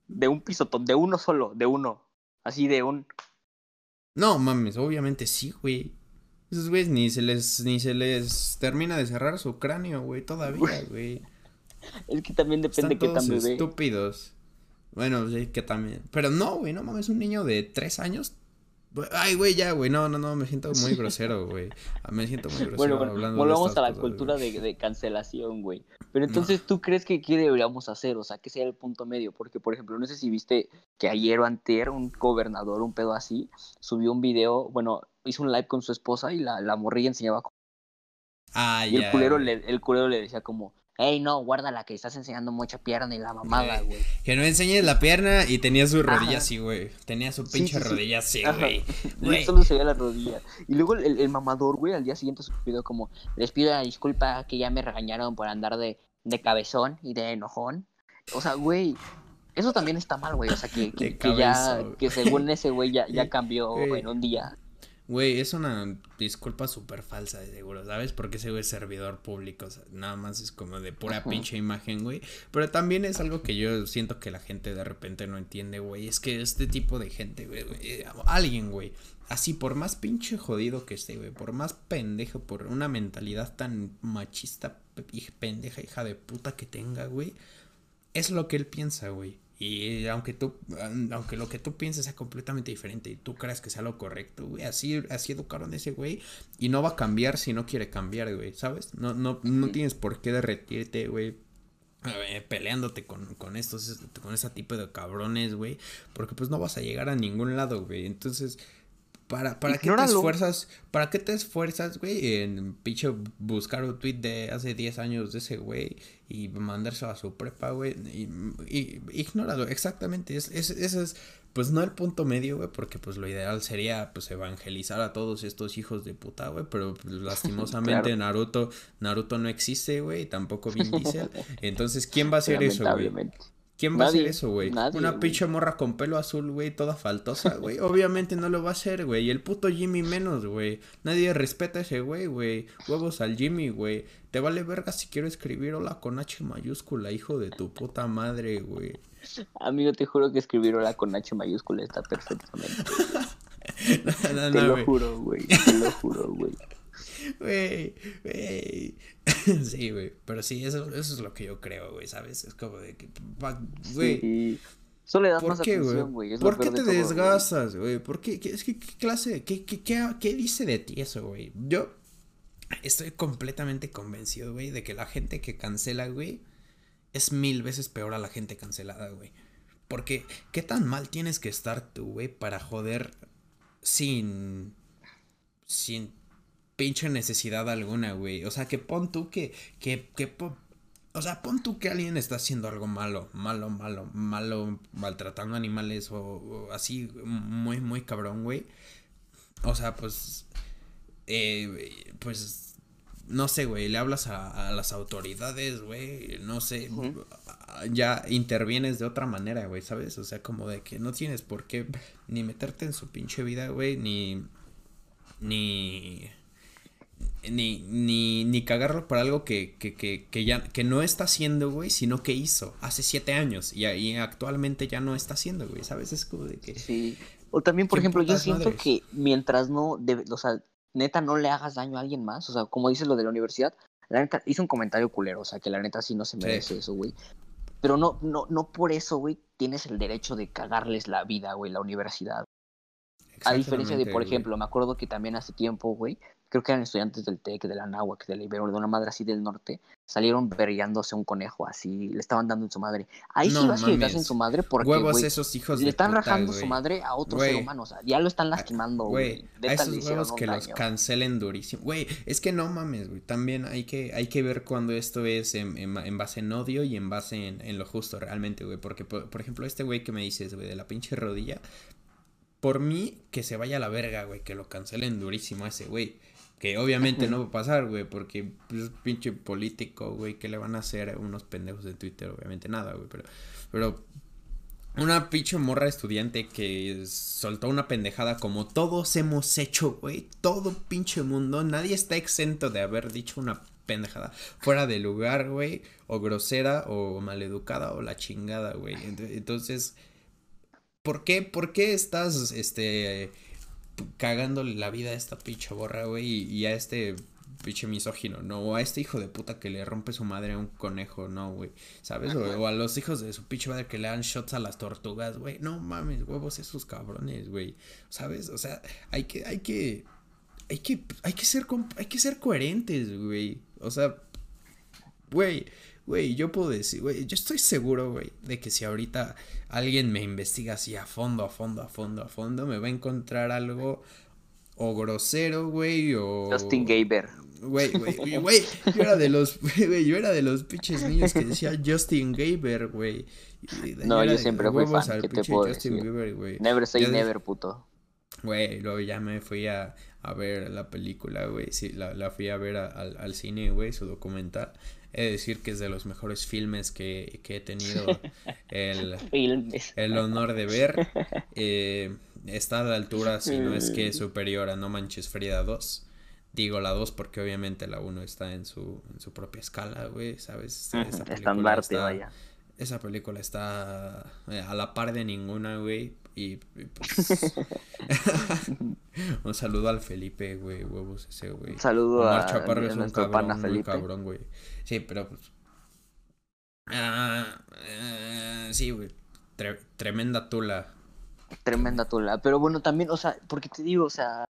De un pisotón, de uno solo, de uno. Así de un. No, mames, obviamente sí, güey. Esos güeyes ni se les, ni se les termina de cerrar su cráneo, güey, todavía, güey. Es que también depende Están qué todos tan bebé. estúpidos. Bueno, sí, que también. Pero no, güey, no mames, un niño de tres años. Ay, güey, ya, güey, no, no, no, me siento muy grosero, güey. Ah, Me siento muy grosero Bueno, bueno, volvamos a la cosas, cultura de, de cancelación, güey. Pero entonces, ¿tú crees que qué deberíamos hacer? O sea, ¿qué sería el punto medio? Porque, por ejemplo, no sé si viste que ayer o antier un gobernador, un pedo así, subió un video, bueno, hizo un live con su esposa y la, la morrilla enseñaba. cómo- Ah, Y el culero, güey. le, el culero le decía como, hey, no, guárdala que estás enseñando mucha pierna y la mamada, Güey. güey. Que no enseñes la pierna y tenía su rodilla Ajá. así, güey. Tenía su pinche sí, sí. rodilla así, güey. <laughs> Solo se veía la rodilla. Y luego el, el mamador, güey, al día siguiente subió como, les pido la disculpa que ya me regañaron por andar de, de cabezón y de enojón. O sea, güey, eso también está mal, güey. O sea, que, <laughs> que, que ya, que según ese güey ya, ya <laughs> cambió en un día. Güey, es una disculpa súper falsa de seguro, ¿sabes? Porque ese güey es servidor público, o sea, nada más es como de pura pinche imagen, güey. Pero también es algo que yo siento que la gente de repente no entiende, güey. Es que este tipo de gente, güey, eh, alguien, güey, así por más pinche jodido que esté, güey, por más pendejo, por una mentalidad tan machista, pendeja, hija de puta que tenga, güey, es lo que él piensa, güey. Y aunque tú, aunque lo que tú pienses sea completamente diferente y tú creas que sea lo correcto, güey, así, así educaron a ese güey y no va a cambiar si no quiere cambiar, güey, ¿sabes? No, no, no tienes por qué derretirte, güey, peleándote con, con estos, con ese tipo de cabrones, güey, porque pues no vas a llegar a ningún lado, güey, entonces ¿Para, para qué te esfuerzas? ¿Para qué te esfuerzas, güey? En pinche buscar un tweet de hace 10 años de ese güey y mandárselo a su prepa, güey. Y, y, ignóralo, exactamente. Es, es, ese es, pues no el punto medio, güey, porque pues lo ideal sería pues evangelizar a todos estos hijos de puta, güey. Pero pues, <laughs> lastimosamente Naruto, Naruto no existe, güey, y tampoco Vin Diesel. <laughs> Entonces, ¿quién va a hacer eso, güey? ¿Quién va a hacer eso, güey? Una pinche morra con pelo azul, güey, toda faltosa, <laughs> güey. Obviamente no lo va a hacer, güey. Y el puto Jimmy menos, güey. Nadie respeta a ese güey, güey. Huevos al Jimmy, güey. Te vale verga si quiero escribir hola con H mayúscula, hijo de tu puta madre, güey. Amigo, te juro que escribir hola con H mayúscula está perfectamente. <laughs> te lo juro, güey. Te lo juro, güey. <laughs> Güey, güey. <laughs> sí, güey. Pero sí, eso, eso es lo que yo creo, güey, ¿sabes? Es como de que, güey. Sí. Solo le das más qué, atención, güey. ¿Por qué te desgastas, güey? ¿Por qué? ¿Qué, es que, qué clase? Qué, qué, qué, qué dice de ti eso, güey? Yo estoy completamente convencido, güey, de que la gente que cancela, güey, es mil veces peor a la gente cancelada, güey. Porque, ¿qué tan mal tienes que estar tú, güey, para joder sin. sin pinche necesidad alguna, güey. O sea, que pon tú que, que, que, o sea, pon tú que alguien está haciendo algo malo, malo, malo, malo, maltratando animales o, así, muy, muy cabrón, güey. O sea, pues, eh, pues, no sé, güey, le hablas a, las autoridades, güey, no sé, ya intervienes de otra manera, güey, ¿sabes? O sea, como de que no tienes por qué ni meterte en su pinche vida, güey, ni, ni ni, ni, ni cagarlo por algo que, que, que, que, ya que no está haciendo, güey, sino que hizo hace siete años y, y actualmente ya no está haciendo, güey, ¿sabes? Es como de que... Sí. O también, por ejemplo, yo siento que mientras no, o sea, neta no le hagas daño a alguien más, o sea, como dices lo de la universidad, la neta hizo un comentario culero, o sea, que la neta sí no se merece eso, güey. Pero no, no, no por eso, güey, tienes el derecho de cagarles la vida, güey, la universidad. A diferencia de, por ejemplo, me acuerdo que también hace tiempo, güey, creo que eran estudiantes del TEC, de la NAWAC, de la Ibero, de una madre así del norte, salieron berreándose un conejo así, le estaban dando en su madre. Ahí sí vas a en su madre porque, huevos esos hijos le están rajando su madre a otro ser humano, o sea, ya lo están lastimando, güey. A esos huevos que los cancelen durísimo. Güey, es que no mames, güey, también hay que, hay que ver cuando esto es en, en, base en odio y en base en, en lo justo realmente, güey, porque, por, por ejemplo, este güey que me dices, güey, de la pinche rodilla, por mí, que se vaya a la verga, güey, que lo cancelen durísimo a ese güey. Que obviamente no va a pasar, güey, porque pues, pinche político, güey, ¿qué le van a hacer a unos pendejos de Twitter? Obviamente nada, güey, pero, pero una pinche morra estudiante que soltó una pendejada como todos hemos hecho, güey, todo pinche mundo, nadie está exento de haber dicho una pendejada fuera de lugar, güey, o grosera, o maleducada, o la chingada, güey. Entonces, ¿por qué, por qué estás, este cagándole la vida a esta pinche borra, güey, y, a este pinche misógino, ¿no? O a este hijo de puta que le rompe su madre a un conejo, ¿no, güey? ¿Sabes? O, a los hijos de su pinche madre que le dan shots a las tortugas, güey. No mames, huevos esos cabrones, güey. ¿Sabes? O sea, hay que, hay que, hay que, hay que ser, hay que ser coherentes, güey. O sea, güey, Güey, yo puedo decir, güey, yo estoy seguro, güey, de que si ahorita alguien me investiga así a fondo, a fondo, a fondo, a fondo, me va a encontrar algo o grosero, güey, o... Justin Gaber. Güey, güey, güey, yo era de los, <laughs> güey, yo era de los pinches niños que decía Justin Gaber, güey. No, yo, siempre fui fan, ¿qué te puedo Justin decir? Never say never, puto. Güey, luego ya me fui a, a ver la película, güey, sí, la, la fui a ver al, al cine, güey, su documental. He de decir que es de los mejores filmes que, he tenido <laughs> el, el honor de ver. Eh, está a la altura, si no es que superior a No Manches Frida 2. Digo la 2 porque obviamente la 1 está en su, en su propia escala, güey, ¿sabes? Esa película está, vaya. Esa película está eh, a la par de ninguna, güey. Y, pues. <laughs> <laughs> un saludo al Felipe, güey, huevos ese, güey. Un saludo a Chaparro es un cabrón, Felipe. cabrón, güey. Sí, pero pues. Ah, eh, sí, güey. tremenda tula. Tremenda tula. Pero bueno, también, o sea, porque te digo, o sea,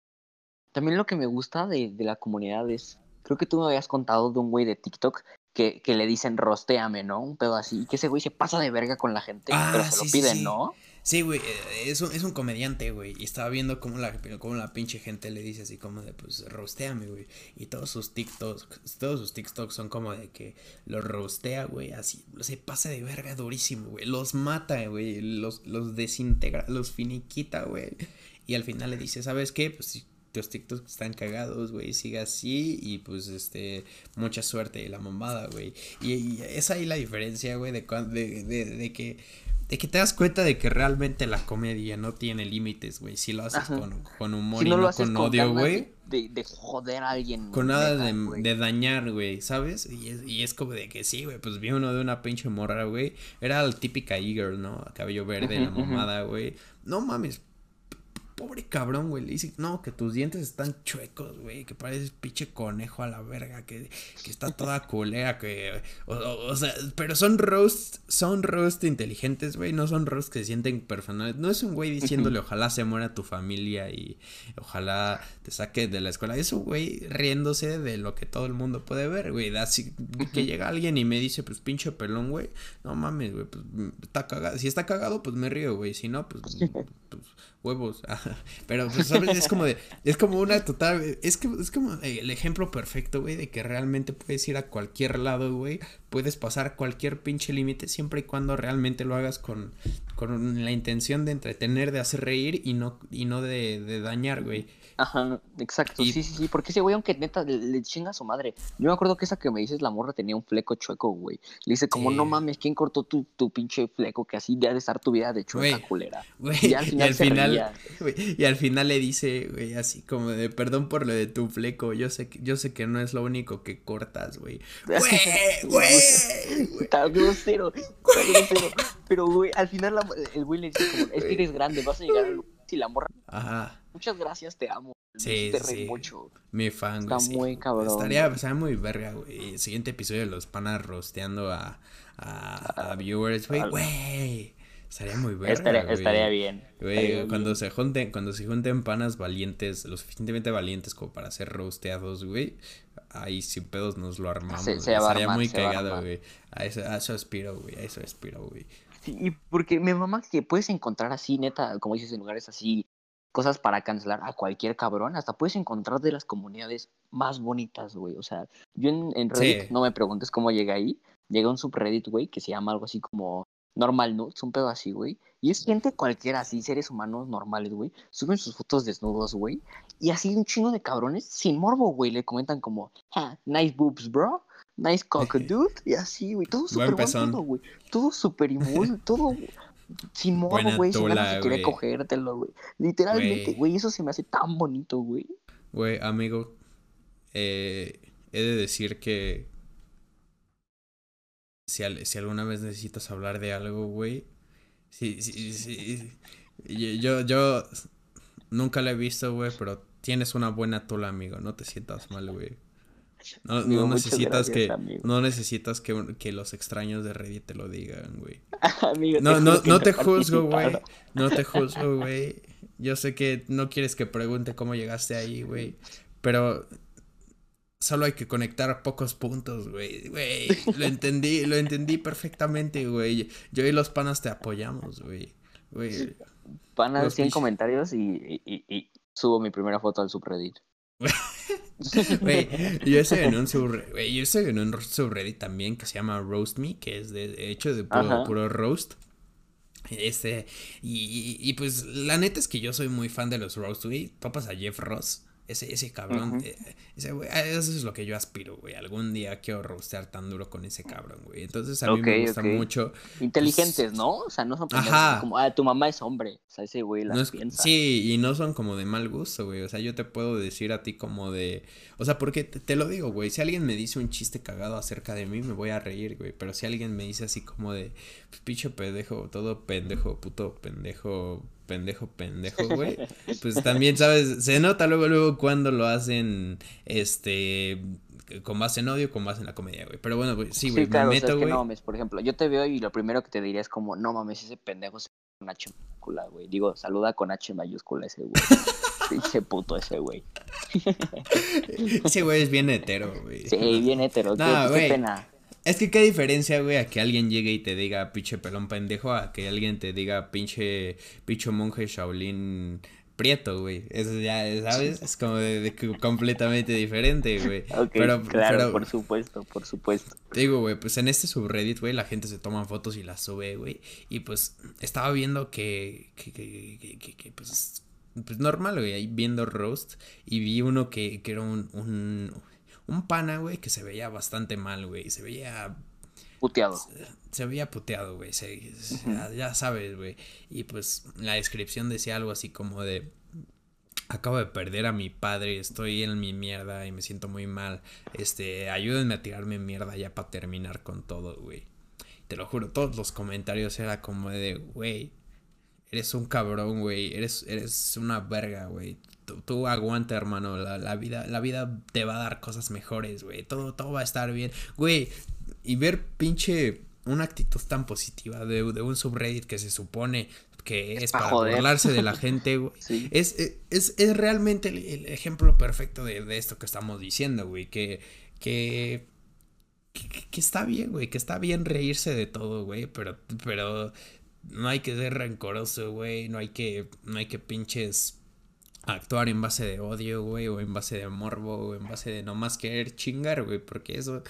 también lo que me gusta de, de la comunidad es, creo que tú me habías contado de un güey de TikTok que, que le dicen rosteame, ¿no? Un pedo así, y que ese güey se pasa de verga con la gente, ah, pero se lo piden, ¿no? Sí, güey, eh, es un, es un comediante, güey. Y estaba viendo cómo la, cómo la pinche gente le dice así como de, pues, rosteame, güey. Y todos sus TikToks, todos sus TikToks son como de que los rostea, güey, así. Se pasa de verga durísimo, güey. Los mata, güey. Los, los desintegra, los finiquita, güey. Y al final le dice, ¿sabes qué? Pues tus TikToks están cagados, güey, siga así y pues este, mucha suerte, la mamada, güey. Y, y, es ahí la diferencia, güey, de, de, de, de, que de que te das cuenta de que realmente la comedia no tiene límites, güey. Si lo haces con, con, humor y no, con, odio, güey. De, de, joder a alguien. Con nada de, de, dañar, güey, ¿sabes? Y es, y es como de que sí, güey, pues vi uno de una pinche morra, güey. Era la típica e-girl, ¿no? Cabello verde, la mamada, güey. No mames, pobre cabrón, güey. Le dice, no, que tus dientes están chuecos, güey. Que pareces pinche conejo a la verga. Que, que está toda <laughs> culera. Que. O, sea, pero son roast. Son roast inteligentes, güey. No son roast que se sienten personales. No es un güey diciéndole, ojalá se muera tu familia y ojalá te saque de la escuela. Es un güey riéndose de lo que todo el mundo puede ver, güey. Así que llega alguien y me dice, pues pinche pelón, güey. No mames, güey. Pues está cagado. Si está cagado, pues me río, güey. Si no, pues, <laughs> pues huevos. <laughs> Pero, pues. Es como de, es como una total, es que es como el ejemplo perfecto, güey, de que realmente puedes ir a cualquier lado, güey, puedes pasar cualquier pinche límite siempre y cuando realmente lo hagas con, con la intención de entretener, de hacer reír y no, y no de, de dañar, güey. Ajá, exacto, sí, sí, sí, porque ese güey, aunque neta le, chinga a su madre. Yo me acuerdo que esa que me dices, la morra tenía un fleco chueco, güey. Le dice, como, no mames, ¿quién cortó tu, tu pinche fleco? Que así debe de estar tu vida de chueca culera. y al final, y al final, le dice, güey, así como de, perdón por lo de tu fleco, yo sé, yo sé que no es lo único que cortas, güey. <laughs> Güey, güey. Grosero. Pero, güey, al final el güey le dice, como, es que eres grande, vas a llegar al y la morra. Ajá. Muchas gracias, te amo. Sí, te sí. mucho. Mi fan, güey. Está muy cabrón. Estaría, estaría muy verga, güey. Siguiente episodio de los panas rosteando a, a, a viewers, güey. Güey. Estaría muy verga. Estaría, estaría bien. Güey, cuando se junten, cuando se junten panas valientes, lo suficientemente valientes como para ser rosteados, güey. Ahí sin pedos nos lo armamos. Se, se estaría muy cagado, güey. A eso, a eso aspiro, güey. A eso aspiro, güey. Sí, y porque mi mamá que puedes encontrar así, neta, como dices, en lugares así, cosas para cancelar a cualquier cabrón, hasta puedes encontrar de las comunidades más bonitas, güey. O sea, yo en, Reddit, no me preguntes cómo llegué ahí, llegué a un subreddit, güey, que se llama algo así como Normal Nudes, un pedo así, güey. Y es gente cualquiera, así, seres humanos normales, güey. Suben sus fotos desnudos, güey. Y así un chingo de cabrones, sin morbo, güey, le comentan como, ah, nice boobs, bro. Nice cock, <laughs> dude. Y así, güey. Todo súper bueno, güey. Todo súper <laughs> inmune, todo sin morbo, güey. Sin ganas de querer cogértelo, güey. Literalmente, güey. Eso se me hace tan bonito, güey. Güey, amigo. Eh, he de decir que. Si, si alguna vez necesitas hablar de algo, güey. Sí, sí, sí. Yo, yo nunca lo he visto, güey, pero tienes una buena tula, amigo. No te sientas mal, güey. No, necesitas que no necesitas que, que, los extraños de Reddit te lo digan, güey. <laughs> no, no, no te juzgo, güey. No te <laughs> juzgo, güey. Yo sé que no quieres que pregunte cómo llegaste ahí, güey. Pero solo hay que conectar pocos puntos, güey. Güey, lo entendí, lo entendí perfectamente, güey. Yo y los panas te apoyamos, güey. Güey. Panas 100 comentarios y, y, y, subo mi primera foto al subreddit. <laughs> <laughs> Güey, yo estoy en un subreddit, yo un subreddit también que se llama Roast Me, que es de hecho de puro, roast. Este, y, y, pues la neta es que yo soy muy fan de los roast, güey. Topas a Jeff Ross. Ese, ese cabrón, eh, ese güey, eso es lo que yo aspiro, güey. Algún día quiero rostear tan duro con ese cabrón, güey. Entonces a mí me gusta mucho. Pues, Inteligentes, ¿no? O sea, no son como, ah, tu mamá es hombre. O sea, ese güey las piensa. Sí, y no son como de mal gusto, güey. O sea, yo te puedo decir a ti como de. O sea, porque te, lo digo, güey. Si alguien me dice un chiste cagado acerca de mí, me voy a reír, güey. Pero si alguien me dice así como de. Pues, pinche pendejo, todo pendejo, puto pendejo pendejo, pendejo, güey. Pues también, ¿sabes? Se nota luego, luego cuando lo hacen, este, con base en odio, con base en la comedia, güey. Pero bueno, güey, sí, güey, me meto, güey. no mames, por ejemplo, yo te veo y lo primero que te diría es como, no mames, ese pendejo es con H mayúscula, güey. Digo, saluda con H mayúscula ese güey. <laughs> Pinche puto ese güey. ese güey es bien hetero, güey. Sí, bien hetero. No, qué pena. Es que qué diferencia, güey, a que alguien llegue y te diga pinche pelón pendejo, a que alguien te diga pinche picho monje Shaolin prieto, güey. Eso ya, ¿sabes? Es como de, completamente diferente, güey. <laughs> pero, claro, por supuesto, por supuesto. Te digo, güey, pues en este subreddit, güey, la gente se toma fotos y las sube, güey. Y pues estaba viendo que, que, que, que, que pues, pues normal, güey, ahí viendo roast. Y vi uno que, que era un, un un pana, güey, que se veía bastante mal, güey. Se veía. Puteado. Se, veía puteado, güey. ya, sabes, güey. Y pues la descripción decía algo así como de. Acabo de perder a mi padre, estoy en mi mierda y me siento muy mal. Este, ayúdenme a tirarme mierda ya para terminar con todo, güey. Te lo juro, todos los comentarios era como de, güey, eres un cabrón, güey, eres, eres una verga, güey tú, aguanta, hermano. La, vida, la vida te va a dar cosas mejores, güey. Todo, todo va a estar bien. Güey, y ver pinche una actitud tan positiva de, un subreddit que se supone que es, para burlarse de la <laughs> gente, güey. Es, es, es, realmente el, ejemplo perfecto de, esto que estamos diciendo, güey. Que, que, que, está bien, güey. Que está bien reírse de todo, güey. Pero, pero no hay que ser rencoroso, güey. No hay que, no hay que pinches actuar en base de odio, güey, o en base de morbo, o en base de nomás querer chingar, güey, porque eso...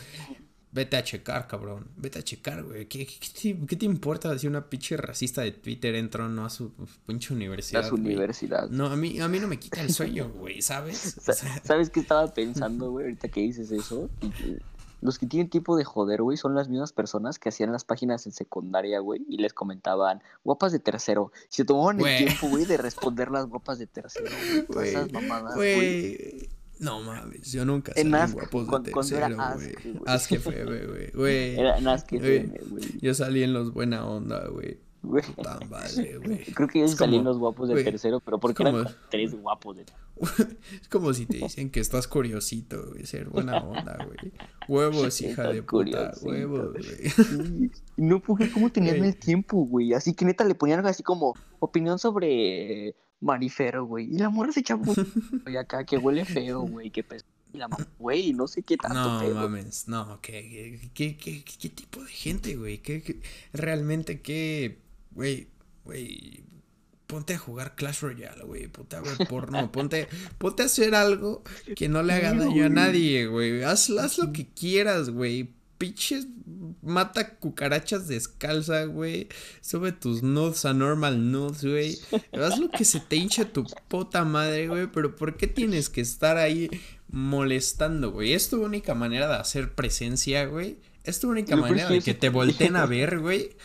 Vete a checar, cabrón. Vete a checar, güey. ¿Qué, te, importa si una pinche racista de Twitter entró no a su pinche universidad? A su universidad. No, a mí, a mí no me quita el sueño, güey, ¿sabes? <laughs> ¿Sabes qué estaba <laughs> pensando, güey, ahorita que dices eso? Los que tienen tiempo de joder, güey, son las mismas personas que hacían las páginas en secundaria, güey, y les comentaban guapas de tercero. Se tomaban el tiempo, güey, de <laughs> responder las guapas de tercero, güey. Esas mamadas, güey. No mames, yo nunca salí en guapos de tercero, güey. Ask, fue, güey, güey. <laughs> Era en Ask güey. Yo salí en los buena onda, güey. Güey. güey. <laughs> Creo que ellos salían los guapos de tercero, pero porque eran tres guapos de <laughs> Es como si te dicen que estás curiosito, güey. Ser buena onda, güey. Huevos, <laughs> hija de puta. Huevos, güey. No, porque cómo tenían el tiempo, güey. Así que neta le ponían así como opinión sobre Marifero, güey. Y la morra se echaba y acá que huele feo, güey. Que pesa. Y la güey, no sé qué tanto. No mames, no, ¿qué, qué, qué, qué tipo de gente, güey? ¿Qué, qué, realmente qué güey, güey, ponte a jugar Clash Royale, güey, ponte a ver porno, ponte, ponte a hacer algo que no le haga daño a nadie, güey, haz, haz lo que quieras, güey, pinches, mata cucarachas descalza, güey, sube tus nudes a normal nudes, güey, haz lo que se te hincha tu puta madre, güey, pero ¿por qué tienes que estar ahí molestando, güey? Es tu única manera de hacer presencia, güey. Es tu única manera de que te volteen a ver, güey.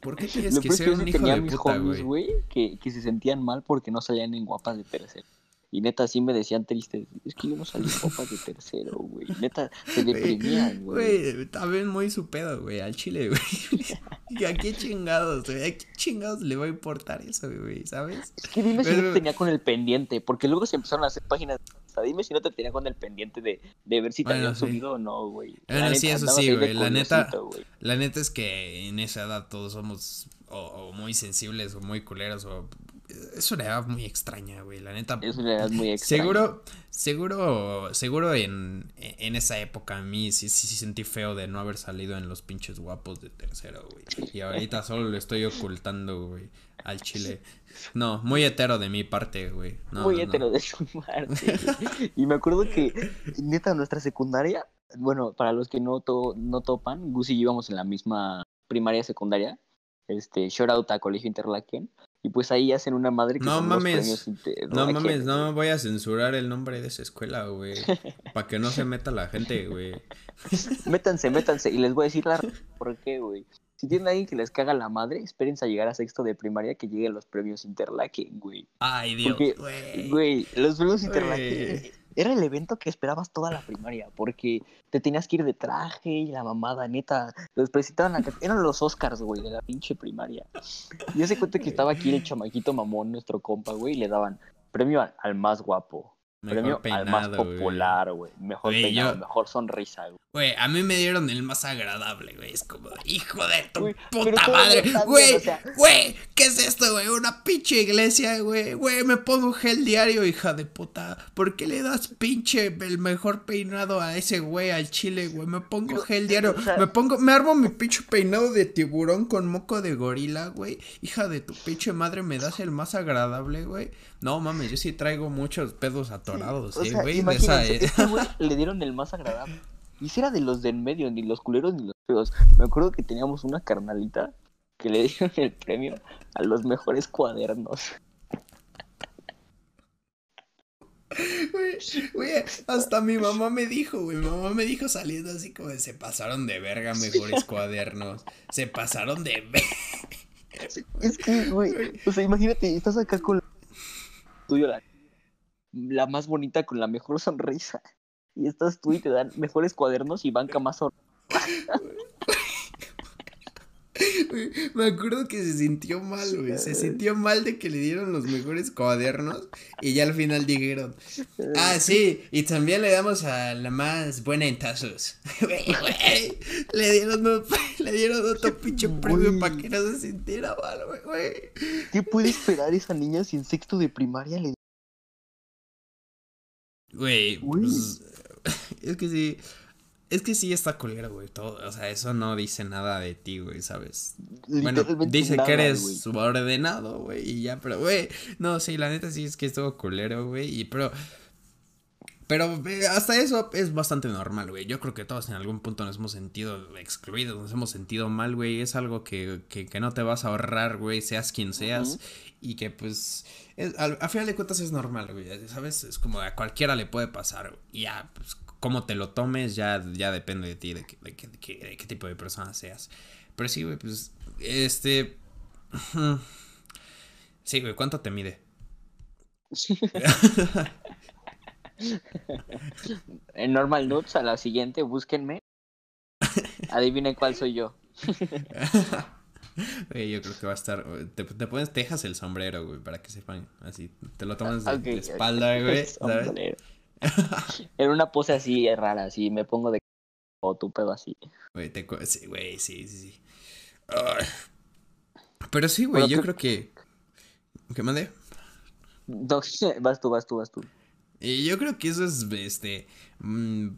¿Por qué tienes que ser un hijo de puta, güey? Que, que se sentían mal porque no salían en guapas de tercero. Y neta, sí me decían tristes. Es que yo no salí guapas de tercero, güey. Neta, se deprimían, güey. Güey, también muy su pedo, güey, al chile, güey. <laughs> ¿Y a qué chingados, güey? ¿A qué chingados le va a importar eso, güey? ¿Sabes? Es que dime si no te tenía con el pendiente. Porque luego se empezaron a hacer páginas sea, dime si no te tenía con el pendiente de, de ver si te habían subido o no, güey. Bueno, sí, eso sí, güey. La neta, la neta es que en esa edad todos somos o, muy sensibles o muy culeros o es una edad muy extraña, güey, la neta. Es una edad muy extraña. Seguro, seguro, seguro en, en esa época a mí sí, sí, sí sentí feo de no haber salido en los pinches guapos de tercero, güey. Y ahorita <laughs> solo lo estoy ocultando, güey, al chile. No, muy hetero de mi parte, güey. muy hetero de su parte. y me acuerdo que, neta, nuestra secundaria, bueno, para los que no, no topan, Gus y yo íbamos en la misma primaria secundaria. Este, shout out a Colegio Interlaken. Y pues ahí hacen una madre que No mames. No mames, no me voy a censurar el nombre de esa escuela, güey. <laughs> Para que no se meta la gente, güey. Métanse, métanse. Y les voy a decir la <laughs> por qué, güey. Si tienen a alguien que les caga la madre, espérense a llegar a sexto de primaria que lleguen los premios Interlaken, güey. Ay, Dios, Porque, güey. Güey, los premios. Interlaken era el evento que esperabas toda la primaria, porque te tenías que ir de traje y la mamada, neta. Los presentaban. Eran los Oscars, güey, de la pinche primaria. Y hace cuenta que estaba aquí el chamaquito mamón, nuestro compa, güey, y le daban premio al más guapo. Mejor premio al más peinado, güey. popular, güey. Mejor peinado, yo- mejor sonrisa, güey. Güey, a mí me dieron el más agradable, güey. Es como, hijo de tu puta madre. Güey, güey, ¿qué es esto, güey? Una pinche iglesia, güey. Güey, me pongo gel diario, hija de puta. ¿Por qué le das pinche el mejor peinado a ese güey al chile, güey? Me pongo Pero, gel diario. o sea- Me pongo, me armo mi pinche peinado de tiburón con moco de gorila, güey. Hija de tu pinche madre, me das el más agradable, güey. No mames, yo sí traigo muchos pedos atorados, O eh, güey. de esa, eh. este güey <laughs> le dieron el más agradable. Y si era de los del medio, ni los culeros ni los feos. Me acuerdo que teníamos una carnalita que le <laughs> dieron el premio a los mejores cuadernos. Güey, güey, hasta mi mamá me dijo, güey, mi mamá me dijo saliendo así como de, se pasaron de verga mejores cuadernos, se pasaron de verga. Es que, güey, o sea, imagínate, estás acá con tuyo, la, más bonita, con la mejor sonrisa. Y estás tú y te dan mejores cuadernos y banca más sonrisa. <laughs> <laughs> Me acuerdo que se sintió mal, güey, se sintió mal de que le dieron los mejores cuadernos y ya al final dijeron, ah, sí, y también le damos a la más buena en tazos. <laughs> Güey, güey, le dieron, un- <laughs> le dieron otro pinche premio para que no se sintiera mal, güey, güey. ¿Qué puede esperar esa niña si en sexto de primaria le Güey. pues, es que sí, es que sí está culero, güey, todo, o sea, eso no dice nada de ti, güey, ¿sabes? Bueno, dice nada, que eres güey? subordinado, güey, y ya, pero, güey, no, sí, la neta sí es que estuvo culero, güey, y pero, pero eh, hasta eso es bastante normal, güey, yo creo que todos en algún punto nos hemos sentido excluidos, nos hemos sentido mal, güey, es algo que, que, que no te vas a ahorrar, güey, seas quien seas, y que, pues, es- al, a final de cuentas es normal, güey, ¿sabes? Es como a cualquiera le puede pasar, y ya, pues, cómo te lo tomes ya, ya depende de ti, de, qué- de, de qué- de qué tipo de persona seas. Pero sí, güey, pues, este... <laughs> Sí, güey, ¿cuánto te mide? <laughs> En Normal Nuts, a la siguiente, búsquenme. Adivinen cuál soy yo. <laughs> Güey, yo creo que va a estar... Te, te pones, te dejas el sombrero, güey, para que sepan, así, te lo tomas de, Ok, de espalda, güey, ¿sabes? <laughs> En una pose así rara, así me pongo de o tu pedo así. Güey, te sí, güey, sí, sí. Pero sí, güey, yo tú- creo que... ¿Qué mandé? No, <laughs> vas tú, vas tú, vas tú. Y yo creo que eso es, este, mm,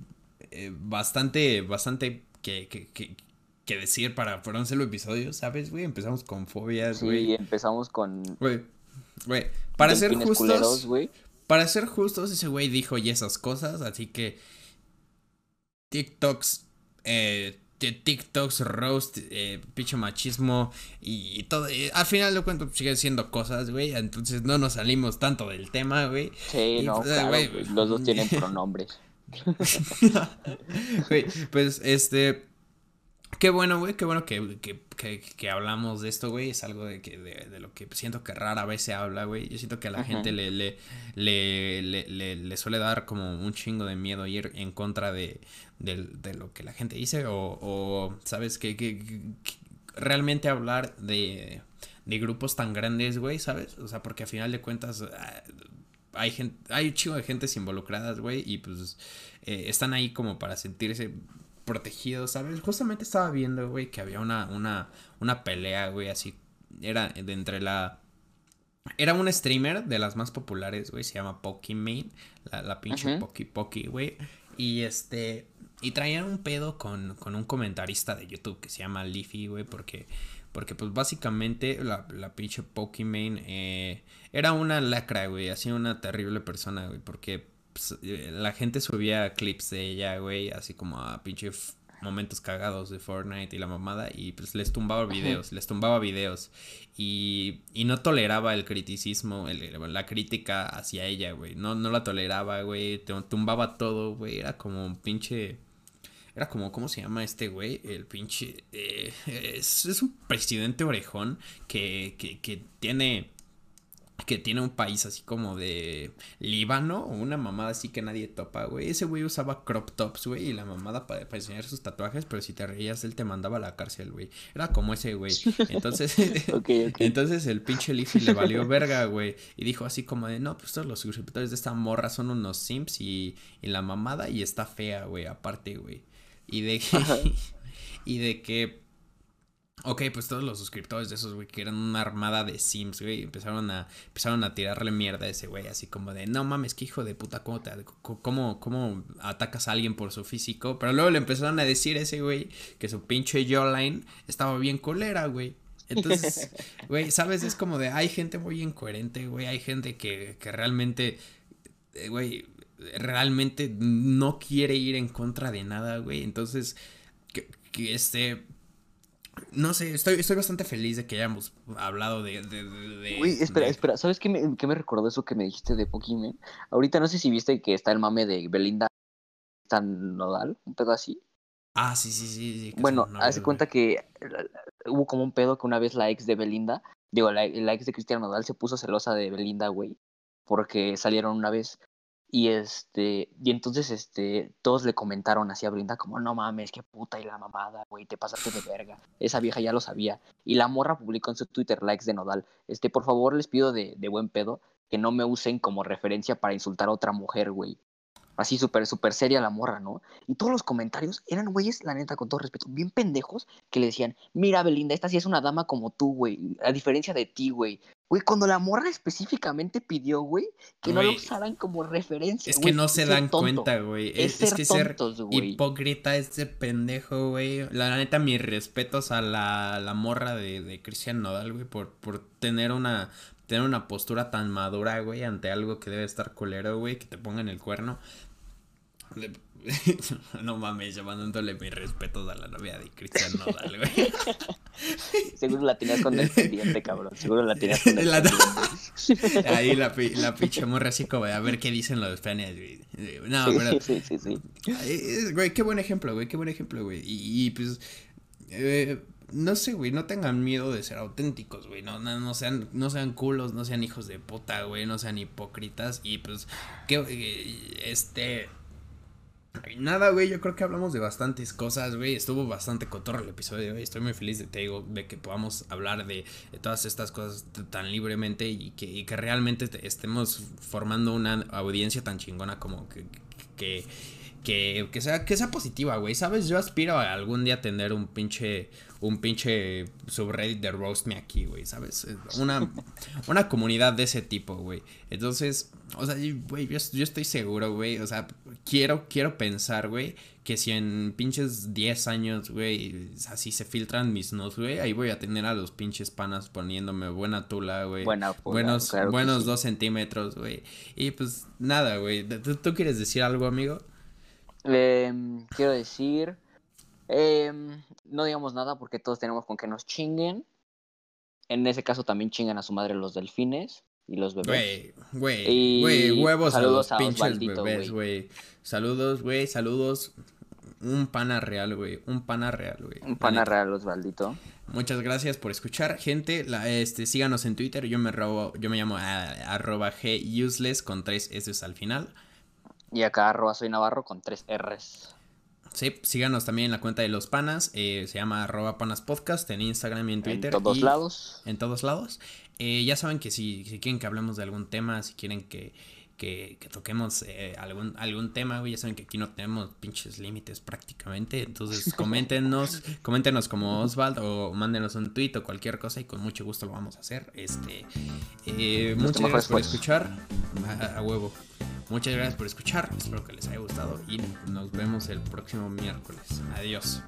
eh, bastante, bastante que, que, que, que decir para, un solo episodio, ¿sabes, güey? Empezamos con fobias, Sí, güey. empezamos con Güey, güey, para ser culeros, justos, güey. Para ser justos, ese güey dijo y esas cosas, así que TikToks, eh, TikToks, roast, eh, pinche machismo y, y todo, y al final de cuentas siguen siendo cosas, güey, entonces no nos salimos tanto del tema, güey. Sí, Y, no, pues, claro, güey, los dos tienen <laughs> pronombres. Güey, pues este. Qué bueno, güey, qué bueno que, que, que, que hablamos de esto, güey. Es algo de, que, de, de lo que siento que rara vez se habla, güey. Yo siento que a la Ajá. gente le, le, le, le, le- le suele dar como un chingo de miedo ir en contra de, del- de lo que la gente dice. O, o ¿sabes? Que, que- que- que realmente hablar de, de grupos tan grandes, güey, ¿sabes? O sea, porque a final de cuentas. ah, hay gente, hay un chingo de gentes involucradas, güey, y pues eh, están ahí como para sentirse protegidos, ¿sabes? Justamente estaba viendo, güey, que había una, una, una pelea, güey, así, era de entre la... Era un streamer de las más populares, güey, se llama Pokimane, la, la pinche. Poki Poki, güey, y este, y traían un pedo con, con un comentarista de YouTube que se llama Leafy, güey, porque... Porque pues básicamente la, la pinche Pokimane eh, era una lacra, güey, así una terrible persona, güey, porque pues, eh, la gente subía clips de ella, güey, así como a pinche momentos cagados de Fortnite y la mamada y pues les tumbaba videos, les tumbaba videos. Y, y no toleraba el criticismo, la crítica hacia ella, güey, no, no la toleraba, güey, tumbaba todo, güey, era como un pinche... Era como, ¿cómo se llama este güey? El pinche... Eh, es, es, un presidente orejón que, que, que tiene que tiene un país así como de Líbano o una mamada así que nadie topa, güey. Ese güey usaba crop tops, güey, y la mamada para, enseñar sus tatuajes, pero si te reías él te mandaba a la cárcel, güey. Era como ese güey. Entonces, <laughs> entonces el pinche Leafy le valió verga, güey, y dijo así como de, "No, pues todos los suscriptores de esta morra son unos simps y, y la mamada y está fea, güey, aparte, güey." Y de que <laughs> y de que Ok, pues todos los suscriptores de esos, güey, que eran una armada de Sims, güey, empezaron a, empezaron a tirarle mierda a ese güey, así como de, no mames, qué hijo de puta, ¿cómo, te, cómo, cómo atacas a alguien por su físico? Pero luego le empezaron a decir a ese güey que su pinche jawline estaba bien colera, güey. Entonces, <laughs> güey, ¿sabes? Es como de, hay gente muy incoherente, güey, hay gente que, que realmente, eh, güey, realmente no quiere ir en contra de nada, güey. Entonces, que, que este no sé, estoy, estoy bastante feliz de que hayamos hablado de. de, Uy, espera, espera. ¿Sabes qué me, qué me recordó eso que me dijiste de Pokémon? Ahorita no sé si viste que está el mame de Belinda tan nodal, un pedo así. Ah, sí, sí, sí. bueno, hace cuenta que eh, hubo como un pedo que una vez la ex de Belinda, digo, la, la ex de Cristian Nodal se puso celosa de Belinda, güey, porque salieron una vez. Y este, y entonces este, todos le comentaron así a Brinda como, no mames, qué puta y la mamada, güey, te pasaste de verga. Esa vieja ya lo sabía. Y la morra publicó en su Twitter likes de Nodal. Este, por favor, les pido de, de buen pedo que no me usen como referencia para insultar a otra mujer, güey. Así súper, súper seria la morra, ¿no? Y todos los comentarios eran güeyes, la neta, con todo respeto, bien pendejos, que le decían, mira, Belinda, esta sí es una dama como tú, güey, a diferencia de ti, güey. Güey, cuando la morra específicamente pidió, güey, que no lo usaran como referencia. Es que no se dan cuenta, güey. Es, que ser hipócrita este pendejo, güey. La neta, mis respetos a la, la morra de, de Cristian Nodal, güey, por, por tener una tener una postura tan madura, güey, ante algo que debe estar culero, güey, que te pongan el cuerno. <laughs> no mames, llamándole mis respetos a la novia de Cristian Nodal, güey. <laughs> Seguro la tenías con descendiente, <laughs> cabrón. Seguro la tenías con descendiente. Ahí la, la pinche morra así como, a ver qué dicen los planes, güey. No, pero... Sí, sí, sí. Güey, qué buen ejemplo, güey, qué buen ejemplo, güey. Y, pues... Eh, no sé, güey, no tengan miedo de ser auténticos, güey. No, no, no, sean, no sean culos, no sean hijos de puta, güey. No sean hipócritas. Y pues, que, eh, este, Nada, güey, yo creo que hablamos de bastantes cosas, güey. Estuvo bastante cotorro el episodio, güey. Estoy muy feliz de, te digo, de que podamos hablar de, todas estas cosas tan libremente y que, y que realmente estemos formando una audiencia tan chingona como que, que que, que, sea, que sea positiva, güey. ¿Sabes? Yo aspiro a algún día tener un pinche, un pinche subreddit de Roast Me aquí, güey, ¿sabes? Una, <laughs> una comunidad de ese tipo, güey. Entonces, o sea, güey, yo, yo, estoy seguro, güey. O sea, quiero, quiero pensar, güey, que si en pinches 10 años, güey, así se filtran mis nudes, güey, ahí voy a tener a los pinches panas poniéndome buena tula, güey. Buena buenos buenos dos centímetros, güey. Y pues nada, güey. ¿Tú quieres decir algo, amigo? Em, quiero decir, em, no digamos nada porque todos tenemos con que nos chinguen. En ese caso también chingan a su madre los delfines y los bebés. Güey, güey, güey, huevos a los pinches bebés, güey. Saludos, güey, saludos. Un pana real, güey. Un pana real, güey. Un pana real, Osvaldito. Muchas gracias por escuchar, gente. La, este, síganos en Twitter. Yo me robo, yo me llamo arroba G useless con tres S al final. Y acá arroba soy Navarro con tres R's. Sí, síganos también en la cuenta de los panas. Eh, se llama arroba panas podcast en Instagram y en Twitter. En todos lados. En todos lados. Eh, ya saben que si, si, quieren que hablemos de algún tema, si quieren que, que, toquemos eh, algún, algún tema, ya saben que aquí no tenemos pinches límites prácticamente. Entonces, <laughs> coméntenos, coméntenos como Oswald o mándenos un tweet o cualquier cosa y con mucho gusto lo vamos a hacer. Este, muchas gracias por escuchar. a huevo. Muchas gracias por escuchar, espero que les haya gustado y nos vemos el próximo miércoles. Adiós.